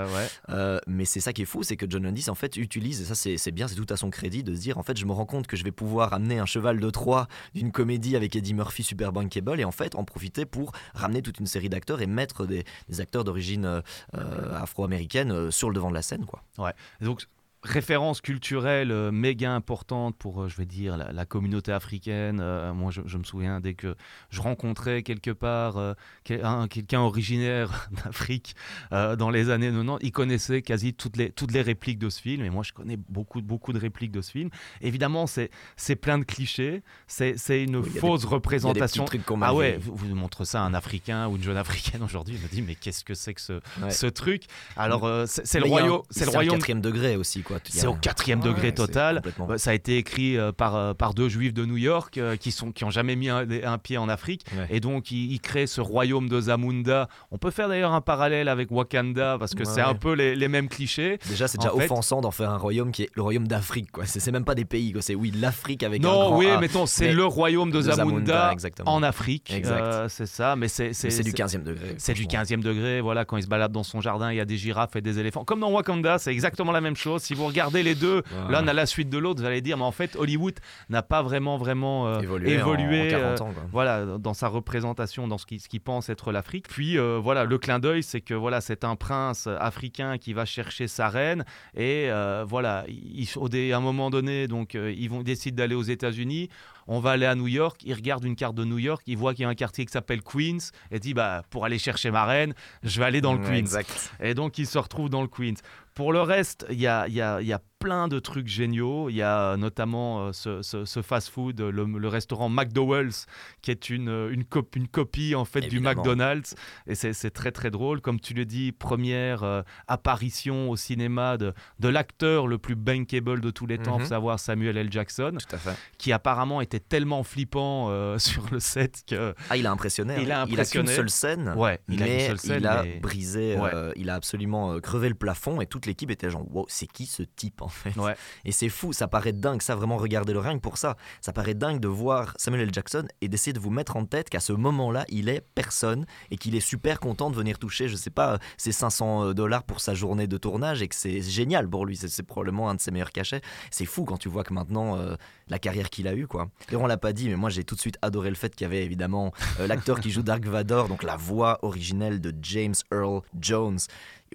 Euh, mais c'est ça qui est fou, c'est que John Landis en fait utilise et ça c'est bien, c'est tout à son crédit de se dire en fait je me rends compte que je vais pouvoir amener un cheval de Troie d'une comédie avec Eddie Murphy super bankable et en fait en profiter pour ramener toute une série d'acteurs et mettre des, des acteurs d'origine euh, euh, afro-américaine euh, sur le devant de la scène quoi. Ouais. Donc référence culturelle euh, méga importante pour, euh, je vais dire, la, la communauté africaine. Euh, moi, je, je me souviens dès que je rencontrais quelque part quel- un- quelqu'un originaire d'Afrique dans les années 90, il connaissait quasi toutes les, toutes les répliques de ce film. Et moi, je connais beaucoup, beaucoup de répliques de ce film. Évidemment, c'est c'est plein de clichés. C'est c'est une Oui, fausse des représentation. ah ouais, vous, vous montrez ça à un Africain ou une jeune Africaine aujourd'hui, il me dit mais qu'est-ce que c'est que ce, Ouais. ce truc? Alors c'est c'est le un- royaume, c'est le royaume quatrième degré aussi quoi. C'est au quatrième degré total. complètement- Euh, Ça a été écrit euh, par, euh, par deux juifs de New York qui sont qui ont jamais mis un, un pied en Afrique. Ouais. Et donc, ils, ils créent ce royaume de Zamunda. On peut faire d'ailleurs un parallèle avec Wakanda parce que Ouais, c'est un peu les, les mêmes clichés. Déjà, c'est En déjà fait- offensant d'en faire un royaume qui est le royaume d'Afrique. quoi. C'est même pas des pays. C'est oui, l'Afrique avec un Non, grand oui, A. mettons, c'est le royaume de, Zamunda, en Afrique. Euh, c'est ça, mais c'est du 15e degré. C'est du franchement. 15e degré, voilà, quand il se balade dans son jardin, il y a des girafes et des éléphants. Comme dans Wakanda, c'est exactement la même chose. Si vous regardez les deux, Voilà. l'un à la suite de l'autre, vous allez dire, mais en fait, Hollywood n'a pas vraiment, vraiment euh, Évolué évolué, en- en 40 euh, ans, quoi. voilà, dans sa représentation, dans ce qu'il ce qu'il pense être l'Afrique. Puis, euh, voilà, le clin d'œil, c'est que voilà, c'est un prince africain qui va chercher sa reine et voilà, il, au dé- à un moment donné, donc, ils vont décider d'aller aux États-Unis. On va aller à New York. Il regarde une carte de New York. Il voit qu'il y a un quartier qui s'appelle Queens. Et dit bah pour aller chercher ma reine, je vais aller dans le Ouais, Queens. exact. Et donc il se retrouve dans le Queens. Pour le reste, il y a, y, plein de trucs géniaux. Il y a euh, notamment euh, ce, ce- ce fast-food, le, le restaurant McDowell's, qui est une, euh, une, cop- une copie en fait Évidemment. du McDonald's. Et c'est très très drôle. Comme tu le dis, première euh, apparition au cinéma de, de l'acteur le plus bankable de tous les temps, faut savoir Samuel L. Jackson, Tout à fait. qui apparemment était tellement flippant euh, sur le set que Ah, il a impressionné. Il hein. a qu'une impressionné. seule scène. Ouais, il a une mais seule scène, il a mais- brisé, Ouais. euh, il a absolument crevé le plafond et toute l'équipe était genre, wow, c'est qui ce type en fait. Ouais. Et c'est fou, ça paraît dingue, ça vraiment regardez le que pour ça. Ça paraît dingue de voir Samuel L. Jackson et d'essayer de vous mettre en tête qu'à ce moment-là, il est personne et qu'il est super content de venir toucher, je sais pas, ses 500 dollars pour sa journée de tournage et que c'est génial pour lui. C'est- C'est probablement un de ses meilleurs cachets. C'est fou quand tu vois que maintenant, euh, la carrière qu'il a eue, quoi. Et on l'a pas dit, mais moi j'ai tout de suite adoré le fait qu'il y avait évidemment euh, l'acteur qui joue Dark Vador, donc la voix originelle de James Earl Jones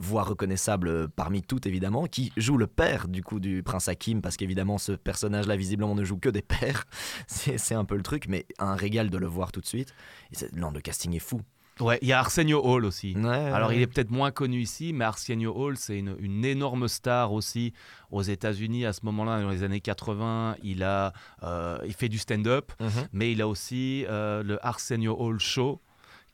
voix reconnaissable parmi toutes évidemment, qui joue le père du coup du prince Hakim, parce qu'évidemment ce personnage-là visiblement ne joue que des pères, c'est c'est un peu le truc, mais un régal de le voir tout de suite. Et c'est- non, le casting est fou. Ouais, il y a Arsenio Hall aussi. Ouais, Alors ouais. il est peut-être moins connu ici, mais Arsenio Hall, c'est une, une énorme star aussi aux États-Unis à ce moment-là, dans les années 80. Il, a, euh, il fait du stand-up, Mhm. mais il a aussi euh, le Arsenio Hall Show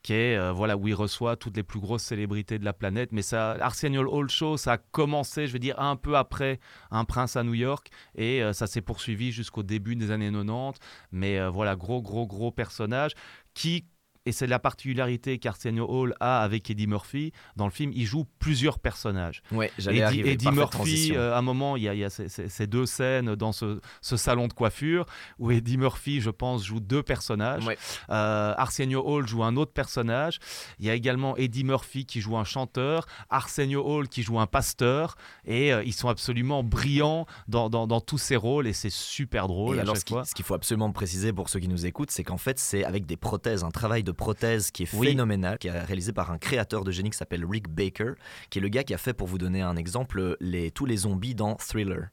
qui est euh, voilà où il reçoit toutes les plus grosses célébrités de la planète. Mais ça Hall Show ça a commencé je veux dire un peu après un prince à New York. Et euh, ça s'est poursuivi jusqu'au début des années 90 mais euh, voilà gros gros gros personnage qui et c'est la particularité qu'Arsenio Hall a avec Eddie Murphy. Dans le film, il joue plusieurs personnages. Ouais, j'allais Eddie, arriver, Eddie Murphy, euh, à un moment, il y a, il y a ces, deux scènes dans ce, ce salon de coiffure où Eddie Murphy, je pense, joue deux personnages. Ouais. Euh, Arsenio Hall joue un autre personnage. Il y a également Eddie Murphy qui joue un chanteur, Arsenio Hall qui joue un pasteur. Et euh, ils sont absolument brillants dans, dans- dans tous ces rôles et c'est super drôle Et à alors, chaque ce qu'il faut absolument préciser pour ceux qui nous écoutent, c'est qu'en fait, c'est avec des prothèses, un travail de prothèse qui est Oui. phénoménal, qui est réalisé par un créateur de génie qui s'appelle Rick Baker, qui est le gars qui a fait, pour vous donner un exemple, les, tous les zombies dans Thriller.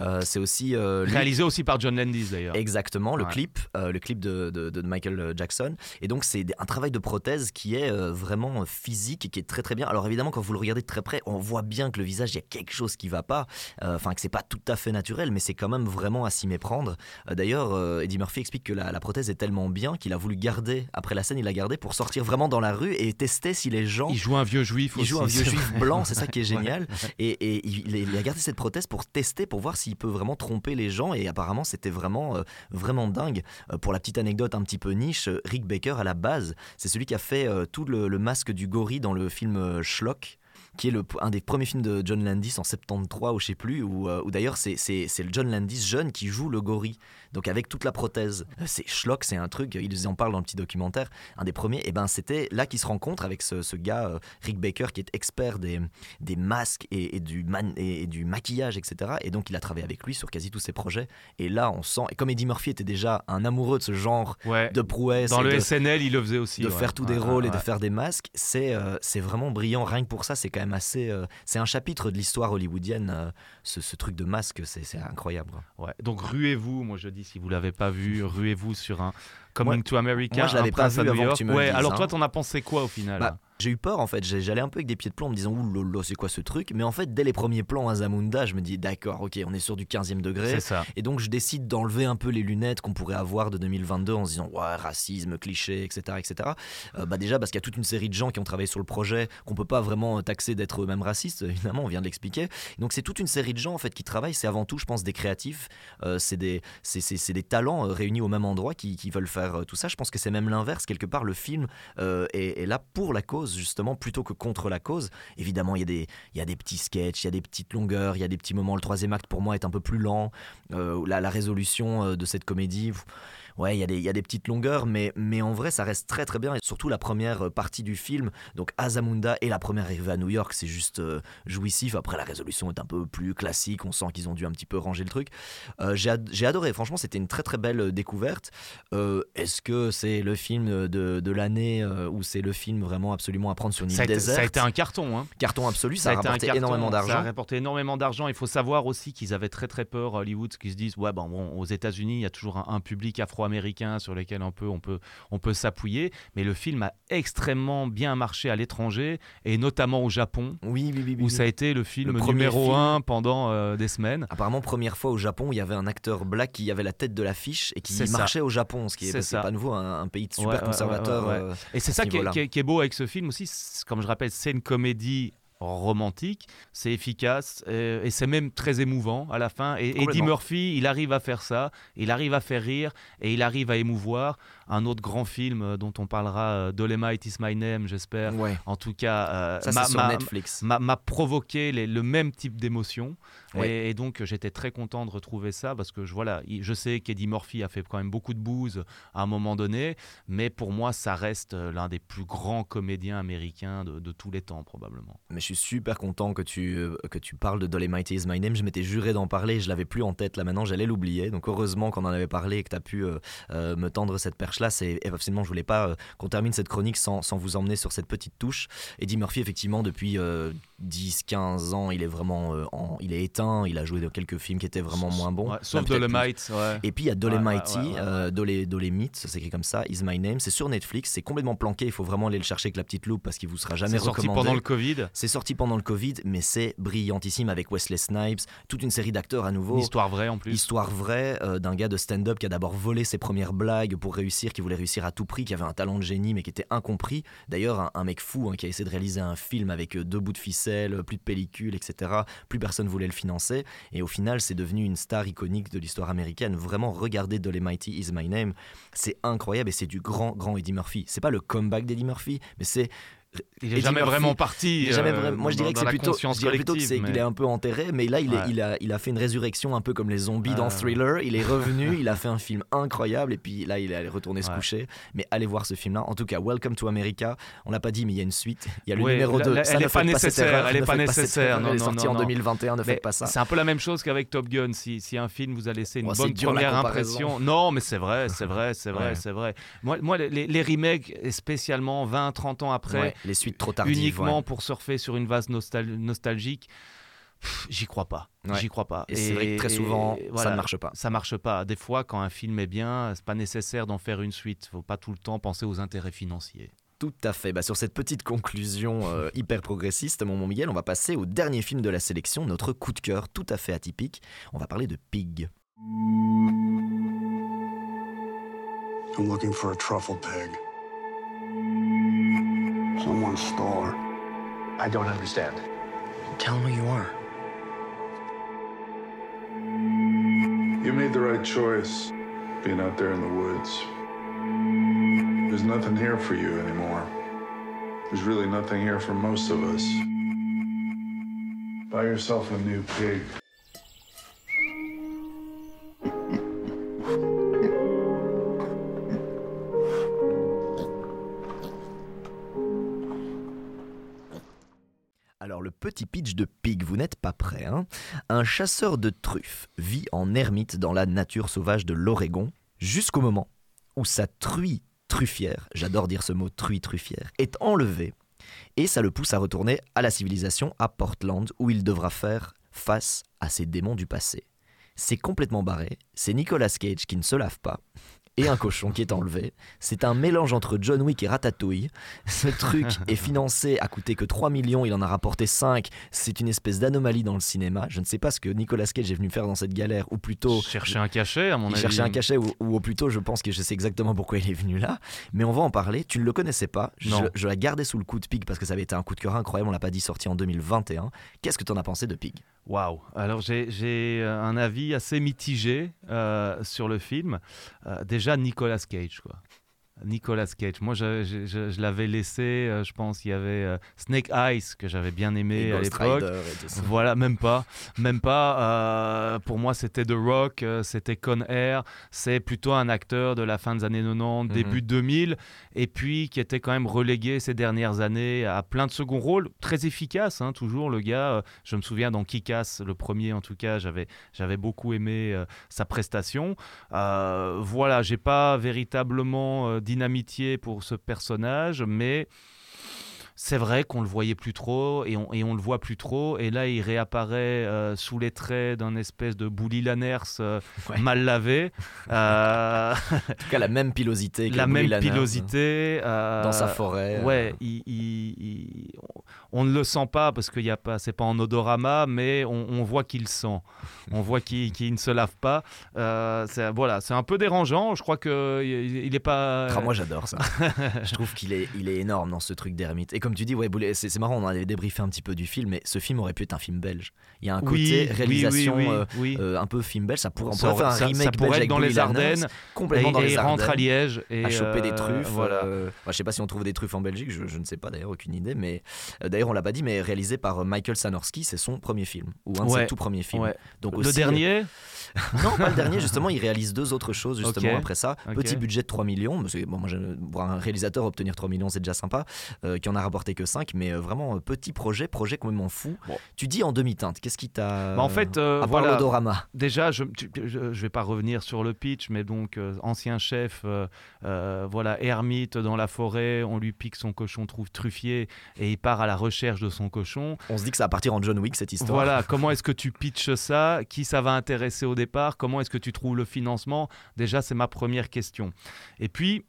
Euh, c'est aussi euh, Réalisé aussi par John Landis d'ailleurs. Exactement, le Ouais. clip, euh, le clip de, de- de Michael Jackson. Et donc c'est un travail de prothèse qui est vraiment physique et qui est très très bien. Alors évidemment, quand vous le regardez de très près, on voit bien que le visage, il y a quelque chose qui va pas. Enfin, que c'est pas tout à fait naturel, mais c'est quand même vraiment à s'y méprendre. D'ailleurs, Eddie Murphy explique que la, la prothèse est tellement bien qu'il a voulu garder après la scène, il l'a gardée pour sortir vraiment dans la rue et tester si les gens Il joue un vieux juif il aussi. joue un vieux juif vrai. blanc, c'est ça qui est Ouais. génial. Et, et il, il a gardé cette prothèse pour tester, pour voir s'il peut vraiment tromper les gens. Et apparemment, c'était vraiment, euh, vraiment dingue. Euh, pour la petite anecdote un petit peu niche, euh, Rick Baker, à la base, c'est celui qui a fait tout le, le masque du gorille dans le film Schlock qui est le, un des premiers films de John Landis en 73 ou je sais plus, où, euh, où d'ailleurs c'est, c'est, c'est le John Landis jeune qui joue le gorille, donc avec toute la prothèse. Euh, C'est Schlock, c'est un truc, ils en parlent dans le petit documentaire, un des premiers, et ben c'était là qu'ils se rencontrent avec ce, ce gars, euh, Rick Baker, qui est expert des, des masques et, et du man, et, et du maquillage, etc. Et donc il a travaillé avec lui sur quasi tous ses projets, et là on sent, et comme Eddie Murphy était déjà un amoureux de ce genre Ouais. de prouesse, Dans le de- SNL, il le faisait aussi. de ouais. faire tous des rôles et de faire des masques, c'est euh, c'est vraiment brillant. Rien que pour ça, c'est quand même assez. euh, c'est un chapitre de l'histoire hollywoodienne. euh, ce, ce truc de masque, c'est incroyable. Ouais. Donc ruez-vous, moi je dis si vous l'avez pas vu, ruez-vous sur un Coming Moi- to America. moi, je l'avais pas vu avant que tu me le Ouais, dises, alors hein. toi t'en as pensé quoi au final Bah, j'ai eu peur en fait, j'allais un peu avec des pieds de plomb en me disant ouh lolo, c'est quoi ce truc? Mais en fait, dès les premiers plans à Zamunda, je me dis d'accord, ok, on est sur du 15e degré. C'est ça. Et donc je décide d'enlever un peu les lunettes qu'on pourrait avoir de 2022 en se disant ouais, racisme, cliché, etc. etc. Euh, bah déjà parce qu'il y a toute une série de gens qui ont travaillé sur le projet qu'on peut pas vraiment taxer d'être eux-mêmes racistes, évidemment, on vient de l'expliquer. Donc c'est toute une série de gens en fait qui travaillent, c'est avant tout, je pense, des créatifs, Euh, c'est des, talents euh, réunis au même endroit qui, qui veulent faire euh, tout ça. Je pense que c'est même l'inverse, quelque part, le film euh, est, là pour la cause, justement, plutôt que contre la cause. Évidemment, il y, a des, y a des petits sketchs, il y a des petites longueurs, il y a des petits moments. Le troisième acte, pour moi, est un peu plus lent. Euh, la, résolution de cette comédie, ouais, il y, a y a des petites longueurs, mais, mais en vrai, ça reste très très bien. Et surtout la première euh, partie du film, donc Azamunda et la première arrivée à New York, c'est juste euh, jouissif. Après, la résolution est un peu plus classique, on sent qu'ils ont dû un petit peu ranger le truc. Euh, j'ai ad- j'ai adoré, franchement, c'était une très très belle découverte. Euh, Est-ce que c'est le film de, de l'année ou c'est le film vraiment absolument à prendre sur une Ça a, île été, ça a déserte été un carton. Hein. Carton absolu, ça, a, été un rapporté carton, énormément Ça a d'argent. rapporté énormément d'argent. Il faut savoir aussi qu'ils avaient très très peur, Hollywood, qu'ils se disent ouais, bon, bon, aux États-Unis, il y a toujours un, un public afro-américain sur lequel on peut, on peut, on peut s'appuyer. Mais le film a extrêmement bien marché à l'étranger et notamment au Japon. Oui, oui, oui. oui, Où ça a été le film Le premier numéro un pendant euh, des semaines. Apparemment, première fois au Japon, il y avait un acteur black qui avait la tête de l'affiche et qui ça. marchait au Japon, ce qui est, ça. pas nouveau, un, un pays de super Ouais, conservateur. ouais, ouais, ouais. euh, Et c'est ça ce qui est, niveau-là. qui est- qui est beau avec ce film aussi. Comme je rappelle, c'est une comédie romantique, c'est efficace et, et c'est même très émouvant à la fin. Et Eddie. Murphy, il arrive à faire ça, il arrive à faire rire et il arrive à émouvoir. Un autre grand film euh, dont on parlera, euh, Dolemite is my name, j'espère. Ouais. En tout cas, euh, m'a- sur m'a- Netflix. m'a m'a provoqué les- le même type d'émotion. Ouais. Et, et donc, j'étais très content de retrouver ça parce que je, voilà, il- je sais qu'Eddie Murphy a fait quand même beaucoup de bouse à un moment donné, mais pour moi, ça reste euh, l'un des plus grands comédiens américains de, de tous les temps, probablement. Mais je suis super content que tu, euh, que tu parles de Dolemite is my name. Je m'étais juré d'en parler, je l'avais plus en tête là maintenant, j'allais l'oublier. Donc heureusement qu'on en avait parlé et que tu as pu euh, euh, me tendre cette perche-là. C'est et absolument, je voulais pas euh, qu'on termine cette chronique sans, sans vous emmener sur cette petite touche. Eddie Murphy, effectivement, depuis 10-15 ans, il est vraiment en- il est Il a joué dans quelques films qui étaient vraiment moins bons. Ouais, sauf Dolemite, ouais. Et puis il y a Dolemite, euh, Dole- Dolemite, ça s'écrit comme ça, Is My Name. C'est sur Netflix, c'est complètement planqué. Il faut vraiment aller le chercher avec la petite loupe parce qu'il vous sera jamais C'est sorti recommandé. pendant le Covid. C'est sorti pendant le Covid, mais c'est brillantissime avec Wesley Snipes, toute une série d'acteurs à nouveau. Une histoire vraie en plus. Histoire vraie euh, d'un gars de stand-up qui a d'abord volé ses premières blagues pour réussir, qui voulait réussir à tout prix, qui avait un talent de génie mais qui était incompris. D'ailleurs, un, un mec fou hein, qui a essayé de réaliser un film avec euh, deux bouts de ficelle, plus de pellicule, etc. Plus personne voulait le financer. Et au final, c'est devenu une star iconique de l'histoire américaine. Vraiment, regardez Dolemite Is My Name. C'est incroyable et c'est du grand, grand Eddie Murphy. C'est pas le comeback d'Eddie Murphy, mais c'est Il est Eddie jamais Murphy, vraiment parti, il est jamais euh, Moi, je dans- dirais que c'est plutôt, conscience je dirais plutôt que c'est collective, qu'il est un peu enterré, mais là, il, est- Ouais. il, a, il a fait une résurrection un peu comme les zombies dans Ouais. Thriller. Il est revenu, il a fait un film incroyable, et puis là, il est allé retourner se Ouais. coucher. Mais allez voir ce film-là. En tout cas, Welcome to America. On l'a pas dit, mais il y a une suite. Il y a le numéro la- 2. la- Ça, elle ne n'est pas nécessaire. Elle ne n'est pas nécessaire. Elle est sortie en non. 2021. Ne faites pas ça. C'est un peu la même chose qu'avec Top Gun. Si, si un film vous a laissé une Oh, bonne première impression. Non, mais c'est vrai, c'est vrai, c'est vrai, c'est vrai. Moi, les, remakes, spécialement 20, 30 ans après, les suites trop tardives, uniquement ouais. pour surfer sur une vase nostal- nostalgique. J'y crois pas, Ouais. j'y crois pas. Et c'est vrai que très souvent, ça ne marche pas. Ça marche pas. Des fois, quand un film est bien, c'est pas nécessaire d'en faire une suite. Faut pas tout le temps penser aux intérêts financiers. Tout à fait. Bah, sur cette petite conclusion euh, hyper progressiste, mon mon Miguel, on va passer au dernier film de la sélection, notre coup de cœur tout à fait atypique. On va parler de Pig. I'm looking for a truffle pig. Someone stole her. I don't understand. Tell him who you are. You made the right choice being out there in the woods. There's nothing here for you anymore. There's really nothing here for most of us. Buy yourself a new pig. Petit pitch de Pig, vous n'êtes pas prêt. Hein Un chasseur de truffes vit en ermite dans la nature sauvage de l'Oregon jusqu'au moment où sa truie truffière, j'adore dire ce mot truie truffière, est enlevée et ça le pousse à retourner à la civilisation à Portland où il devra faire face à ses démons du passé. C'est complètement barré, c'est Nicolas Cage qui ne se lave pas et un cochon qui est enlevé. C'est un mélange entre John Wick et Ratatouille. Ce truc est financé, a coûté que 3 millions, il en a rapporté 5. C'est une espèce d'anomalie dans le cinéma. Je ne sais pas ce que Nicolas Cage est venu faire dans cette galère, ou plutôt... Chercher un cachet, à mon avis. cherchait un cachet, ou, ou plutôt, je pense que je sais exactement pourquoi il est venu là. Mais on va en parler. Tu ne le connaissais pas. Je, Non. je la gardais sous le coup de Pig parce que ça avait été un coup de cœur incroyable. On l'a pas dit sorti en 2021. Qu'est-ce que tu en as pensé de Pig? Waouh Alors j'ai euh, un avis assez mitigé euh, sur le film. Euh, déjà Nicolas Cage, quoi. Nicolas Cage. Moi, je, je- je- je l'avais laissé, euh, je pense, il y avait euh, Snake Eyes que j'avais bien aimé à l'époque. Voilà, même pas. Même pas. euh, pour moi, c'était The Rock, c'était Con Air. C'est plutôt un acteur de la fin des années 90, début 2000, et puis qui était quand même relégué ces dernières années à plein de seconds rôles. Très efficace, hein, toujours, le gars. Je me souviens dans Kick-Ass, le premier en tout cas, j'avais j'avais beaucoup aimé sa prestation. Voilà, j'ai pas véritablement d'inamitié pour ce personnage, mais c'est vrai qu'on le voyait plus trop et on, et on le voit plus trop. Et là, il réapparaît euh, sous les traits d'un espèce de Bouli Lanners euh, mal lavé. Euh, En tout cas, la même pilosité. que la même Lanners. pilosité. euh, Dans sa forêt, Ouais, il- il- il- on ne le sent pas parce qu'il y a pas, c'est pas en odorama, mais on, voit qu'il sent. On voit qu'il ne se lave pas. Euh, voilà, c'est un peu dérangeant. Je crois que il est pas. Ah, moi j'adore ça. je trouve qu'il est, il est énorme dans ce truc d'ermite. Et comme tu dis, ouais, c'est, marrant. On avait débriefé un petit peu du film, mais ce film aurait pu être un film belge. Il y a un côté réalisation euh, euh, un peu film belge. Ça pourrait, on pourrait faire un remake ça pourrait être dans les Ardennes, complètement dans les Ardennes. rentre à Liège et à choper des truffes. Voilà. je sais pas si on trouve des truffes en Belgique. Je, je ne sais pas d'ailleurs, aucune idée. Mais d'ailleurs, on l'a pas dit, mais réalisé par Michael Sanorski, c'est son premier film ou un de ses tout premiers films. Donc le dernier non, pas le dernier, justement, il réalise deux autres choses justement après ça. Petit budget de 3 millions, parce que bon, moi, voir un réalisateur obtenir 3 millions, c'est déjà sympa, euh, qui en a rapporté que 5, mais euh, vraiment euh, petit projet, projet complètement fou. Tu dis en demi-teinte, qu'est-ce qui t'a. Bah, en fait, à voilà, l'odorama? Déjà, je, je, vais pas revenir sur le pitch, mais donc, ancien chef, voilà, ermite dans la forêt, on lui pique son cochon trouve truffier et il part à la recherche de son cochon. On se dit que ça va partir en John Wick cette histoire. Voilà, comment est-ce que tu pitches ça? Qui ça va intéresser au départ? Comment est-ce que tu trouves le financement? Déjà, c'est ma première question. Et puis,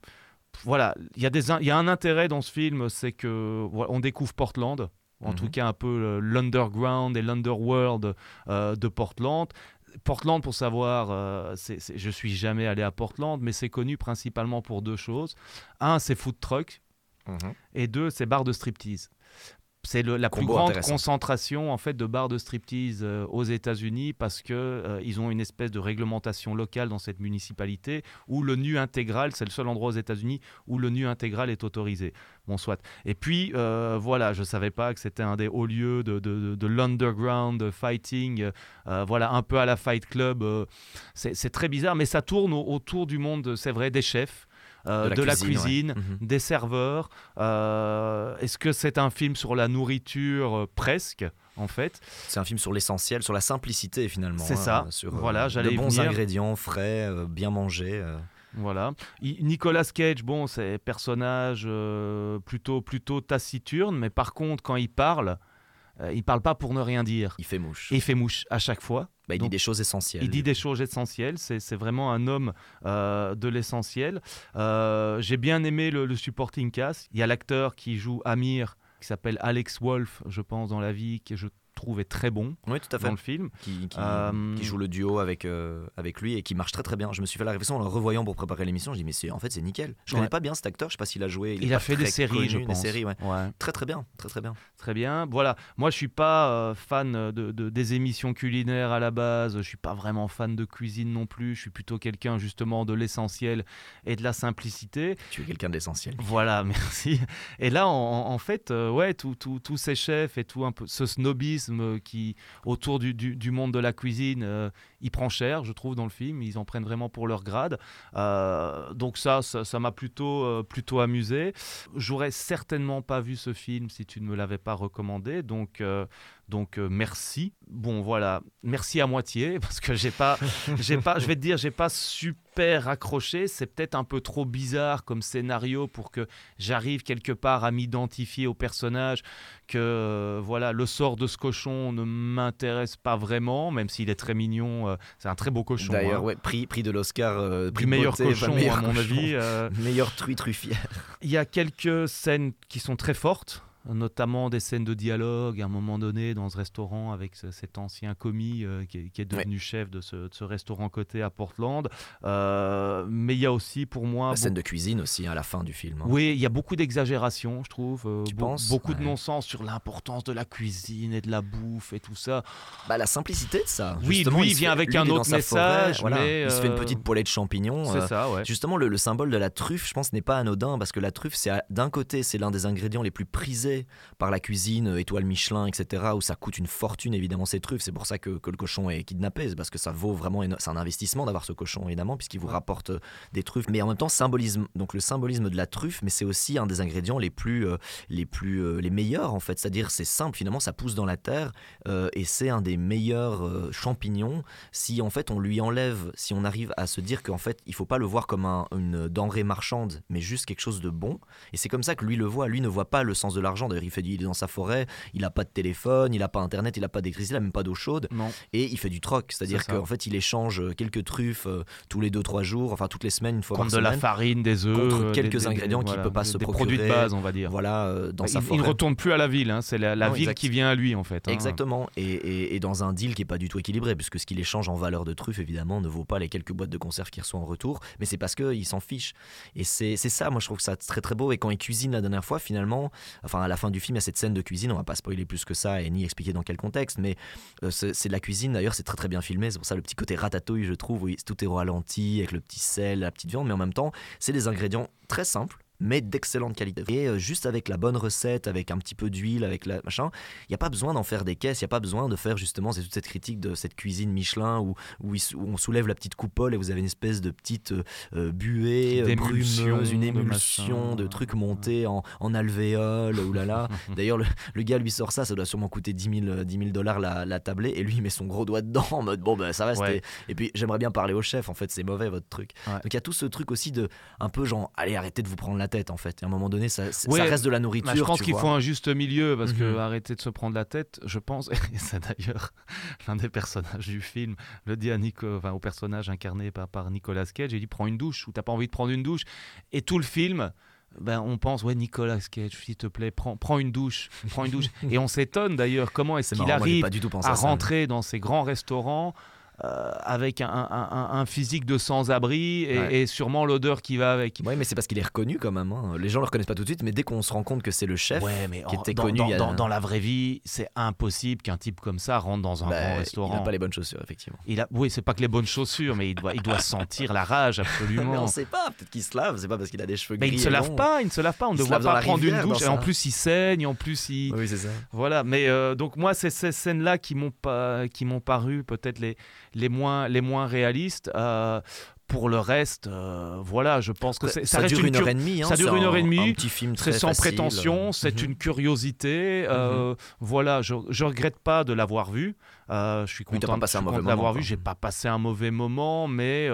voilà, il y, a des, y a un intérêt dans ce film, c'est que on découvre Portland. En tout mhm. cas, un peu l'underground et l'underworld euh, de Portland. Portland, pour savoir, euh, je suis jamais allé à Portland, mais c'est connu principalement pour deux choses. Un, c'est food truck, mhm. et deux, c'est bar de striptease. C'est la plus grande concentration en fait de bars de striptease euh, aux États-Unis parce que euh, ils ont une espèce de réglementation locale dans cette municipalité où le nu intégral, c'est le seul endroit aux États-Unis où le nu intégral est autorisé. Bon, soit. Et puis euh, voilà, je savais pas que c'était un des hauts lieux de, de, de, l'underground fighting, voilà, un peu à la Fight Club. c'est très bizarre, mais ça tourne autour du monde, c'est vrai, des chefs. Euh, de, la cuisine, mhm. des serveurs. Euh, est-ce que c'est un film sur la nourriture euh, presque en fait? C'est un film sur l'essentiel, sur la simplicité finalement. C'est ça. Sur voilà, de bons ingrédients frais, bien mangés. Voilà. Nicolas Cage, bon, c'est personnage plutôt plutôt taciturne, mais par contre, quand il parle, euh, il parle pas pour ne rien dire. Il fait mouche. il fait mouche à chaque fois. Bah, il dit des choses essentielles. Il dit des choses essentielles. C'est vraiment un homme euh, de l'essentiel. Euh, j'ai bien aimé le, le, supporting cast. Il y a l'acteur qui joue Amir, qui s'appelle Alex Wolf, je pense, dans la vie, que je trouve est très bon oui, tout à fait. dans le film. Qui, euh, joue le duo avec, euh, avec lui et qui marche très très bien. Je me suis fait la réflexion en le revoyant pour préparer l'émission. Je dis, mais en fait, c'est nickel. Je connais pas bien cet acteur. Je sais pas s'il a joué. Il, a fait des séries, je pense. Des séries, ouais. Très très bien. Très très bien. Très bien. Voilà. Moi, je suis pas euh, fan de, de, des émissions culinaires à la base. Je suis pas vraiment fan de cuisine non plus. Je suis plutôt quelqu'un justement de l'essentiel et de la simplicité. Tu es quelqu'un d'essentiel. Voilà, merci. Et là, en, fait, ouais, tous ces chefs et tout un peu ce snobisme qui, autour du, monde de la cuisine, euh, il prend cher, je trouve, dans le film. Ils en prennent vraiment pour leur grade. Euh, donc ça, ça m'a plutôt, euh, plutôt amusé. J'aurais certainement pas vu ce film si tu ne me l'avais pas recommandé. Donc, donc merci. Bon, voilà, merci à moitié parce que j'ai pas, j'ai pas, je vais te dire, j'ai pas super accroché. C'est peut-être un peu trop bizarre comme scénario pour que j'arrive quelque part à m'identifier au personnage. Que voilà, le sort de ce cochon ne m'intéresse pas vraiment, même s'il est très mignon. Euh, c'est un très beau cochon. D'ailleurs, hein. ouais, prix, prix de l'Oscar euh, du meilleur cochon, à mon avis. Euh. meilleur truie truffière. Il y a quelques scènes qui sont très fortes notamment des scènes de dialogue à un moment donné dans ce restaurant avec cet ancien commis euh, qui, est, devenu chef de ce, restaurant côté à Portland. Euh, mais il y a aussi pour moi... La scène de cuisine aussi à la fin du film. Hein. Oui, il y a beaucoup d'exagération, je trouve. Euh, tu penses? Beaucoup de non-sens sur l'importance de la cuisine et de la bouffe et tout ça. Bah, la simplicité de ça. Oui, lui, il vient avec un autre message. mais Il se fait une petite poêlée de champignons. C'est ça, ouais. Justement, le, le, symbole de la truffe, je pense, n'est pas anodin parce que la truffe, c'est d'un côté, c'est l'un des ingrédients les plus prisés par la cuisine, euh, étoile Michelin, etc., où ça coûte une fortune évidemment ces truffes. C'est pour ça que, le cochon est kidnappé, c'est parce que ça vaut vraiment, c'est un investissement d'avoir ce cochon évidemment, puisqu'il vous rapporte euh, des truffes. Mais en même temps, symbolisme, donc le symbolisme de la truffe, mais c'est aussi un des ingrédients les plus, euh, les plus, les meilleurs en fait. C'est-à-dire, c'est simple finalement, ça pousse dans la terre et c'est un des meilleurs champignons. Si en fait on lui enlève, si on arrive à se dire qu'en fait il faut pas le voir comme une denrée marchande, mais juste quelque chose de bon. Et c'est comme ça que lui le voit. Lui ne voit pas le sens de l'argent D'ailleurs, il fait du, il est dans sa forêt, il a pas de téléphone, il a pas internet, il a pas d'électricité, il a même pas d'eau chaude. Non. Et il fait du troc, c'est-à-dire qu'en fait, il échange quelques truffes euh, tous les 2-3 jours, enfin toutes les semaines, une fois Contre par de la semaine. farine, des œufs, contre euh, quelques des- des- ingrédients qu'il voilà, peut pas des- se des procurer. produits de base, on va dire. Voilà, euh, dans Bah, sa il, forêt. il ne retourne plus à la ville, hein, c'est la, la Non, ville exact. qui vient à lui en fait. hein. Exactement, et, et- et dans un deal qui est pas du tout équilibré, puisque ce qu'il échange en valeur de truffes, évidemment, ne vaut pas les quelques boîtes de conserve qu'il reçoit en retour, mais c'est parce qu'il s'en fiche. Et c'est ça, moi je trouve que ça très très beau. Et quand il cuisine la dernière fois, finalement, enfin la fin du film, il y a cette scène de cuisine, on va pas spoiler plus que ça et ni expliquer dans quel contexte, mais euh, c'est de la cuisine, d'ailleurs c'est très très bien filmé, c'est pour ça le petit côté ratatouille, je trouve, où il- tout est au ralenti, avec le petit sel, la petite viande, mais en même temps, c'est des ingrédients très simples mais d'excellente qualité. Et euh, juste avec la bonne recette, avec un petit peu d'huile, avec la machin, il n'y a pas besoin d'en faire des caisses, il n'y a pas besoin de faire justement c'est toute cette critique de cette cuisine Michelin où, où, il s- où on soulève la petite coupole et vous avez une espèce de petite euh, euh, buée brumeuse, une émulsion de, trucs montés en, en alvéole, oulala. D'ailleurs, le, le gars lui sort ça, ça doit sûrement coûter 10 000, 10 000 dollars la, la tablée et lui il met son gros doigt dedans en mode bon ben ça va, Ouais. Et puis j'aimerais bien parler au chef, en fait c'est mauvais votre truc. Donc il y a tout ce truc aussi de un peu genre allez arrêtez de vous prendre la tête en fait. Et à un moment donné ça, reste de la bah, nourriture. je pense qu'il faut un juste milieu parce que Mhm. arrêter de se prendre la tête, je pense, et c'est d'ailleurs l'un des personnages du film le dit à Nico, enfin, au personnage incarné par, par Nicolas Cage, il dit prends une douche ou t'as pas envie de prendre une douche. Et tout le film. Ben, on pense, ouais, Nicolas Cage, s'il te plaît, prends, prends une douche, prends une douche. Et on s'étonne d'ailleurs comment est-ce qu'il arrive pas du tout pensé à rentrer dans ces grands restaurants euh, avec un, un- un- un physique de sans-abri et, Ouais. et sûrement l'odeur qui va avec. Oui, mais c'est parce qu'il est reconnu quand même. hein. Les gens le reconnaissent pas tout de suite, mais dès qu'on se rend compte que c'est le chef Ouais, mais qui en- était dans, connu, dans- il y a- dans- dans la vraie vie, c'est impossible qu'un type comme ça rentre dans un Bah, grand restaurant. Il a pas les bonnes chaussures, effectivement. Il a, oui, c'est pas que les bonnes chaussures, mais il doit, il doit sentir la rage absolument. mais on sait pas, peut-être qu'il se lave, c'est pas parce qu'il a des cheveux Mais gris. il ne se lave pas, il ne se lave pas. On ne dans pas prendre rivière, une douche. Et en plus, il saigne. En plus, il. Oui, c'est ça. Voilà. Mais euh, donc moi, c'est ces scènes-là qui m'ont paru peut-être les, les moins, les moins réalistes. Euh, pour le reste, euh, voilà, je pense que Ça- c'est- ça reste dure une heure et demie, hein, ça dure c'est une heure et demie. un petit film C'est très sans facile. prétention. C'est Mhm. une curiosité. euh, Voilà, je, je regrette pas de l'avoir vu. Euh, je suis Oui, content, pas passé je suis un mauvais content de l'avoir vu. J'ai pas passé un mauvais moment, mais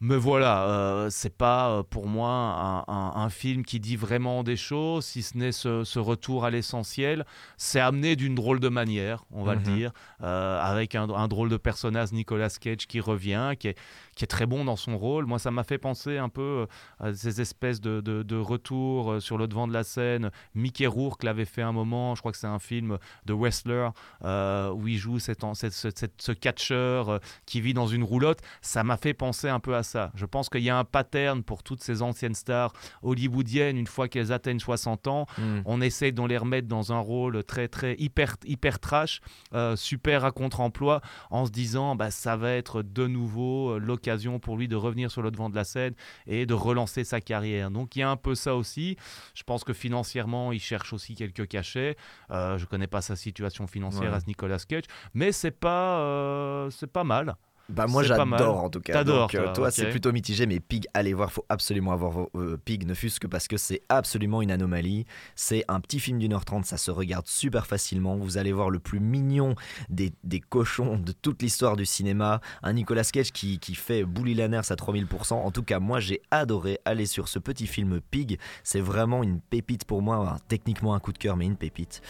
mais voilà, euh, c'est pas euh, pour moi un, un- un film qui dit vraiment des choses, si ce n'est ce, ce retour à l'essentiel. C'est amené d'une drôle de manière, on va Mhm. le dire, euh, avec un, un drôle de personnage, Nicolas Cage, qui revient, qui est, qui est très bon dans son rôle. Moi, ça m'a fait penser un peu euh, à ces espèces de, de, de retours euh, sur le devant de la scène. Mickey Rourke l'avait fait un moment, je crois que c'est un film de Wrestler, euh, où il joue cet cette- cette- ce catcheur euh, qui vit dans une roulotte. Ça m'a fait penser un peu à ça. Je pense qu'il y a un pattern pour toutes ces anciennes stars hollywoodiennes, une fois qu'elles atteignent 60 ans, Mm. on essaye de les remettre dans un rôle très, très hyper, hyper trash, euh, super à contre-emploi, en se disant bah, ça va être de nouveau euh, l'occasion pour lui de revenir sur le devant de la scène et de relancer sa carrière. Donc il y a un peu ça aussi. Je pense que financièrement, il cherche aussi quelques cachets. Euh, je connais pas sa situation financière Ouais. à ce Nicolas Cage, mais c'est pas, euh, c'est pas mal. Bah moi j'adore en tout cas. T'adores, Donc, euh, toi, toi c'est plutôt mitigé, mais Pig, allez voir, faut absolument avoir vos- euh, Pig, ne fût-ce que parce que c'est absolument une anomalie. C'est un petit film d'une heure trente, ça se regarde super facilement. Vous allez voir le plus mignon des, des cochons de toute l'histoire du cinéma. Un Nicolas Cage qui, qui fait Bully Lanners à 3000%. En tout cas, moi j'ai adoré aller sur ce petit film Pig. C'est vraiment une pépite pour moi, Alors, techniquement un coup de cœur, mais une pépite.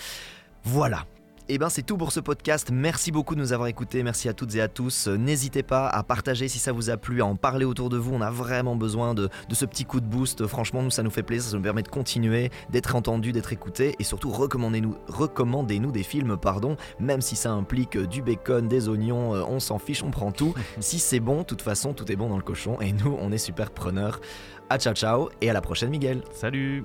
Voilà. Et ben c'est tout pour ce podcast. Merci beaucoup de nous avoir écoutés. Merci à toutes et à tous. Euh, N'hésitez pas à partager si ça vous a plu, à en parler autour de vous. On a vraiment besoin de, de ce petit coup de boost. Franchement, nous ça nous fait plaisir. Ça nous permet de continuer, d'être entendu, d'être écouté et surtout recommandez-nous, recommandez-nous des films, pardon, même si ça implique euh, du bacon, des oignons. euh, On s'en fiche, on prend tout. si c'est bon, de toute façon, tout est bon dans le cochon et nous on est super preneurs. À ciao ciao et à la prochaine, Miguel. Salut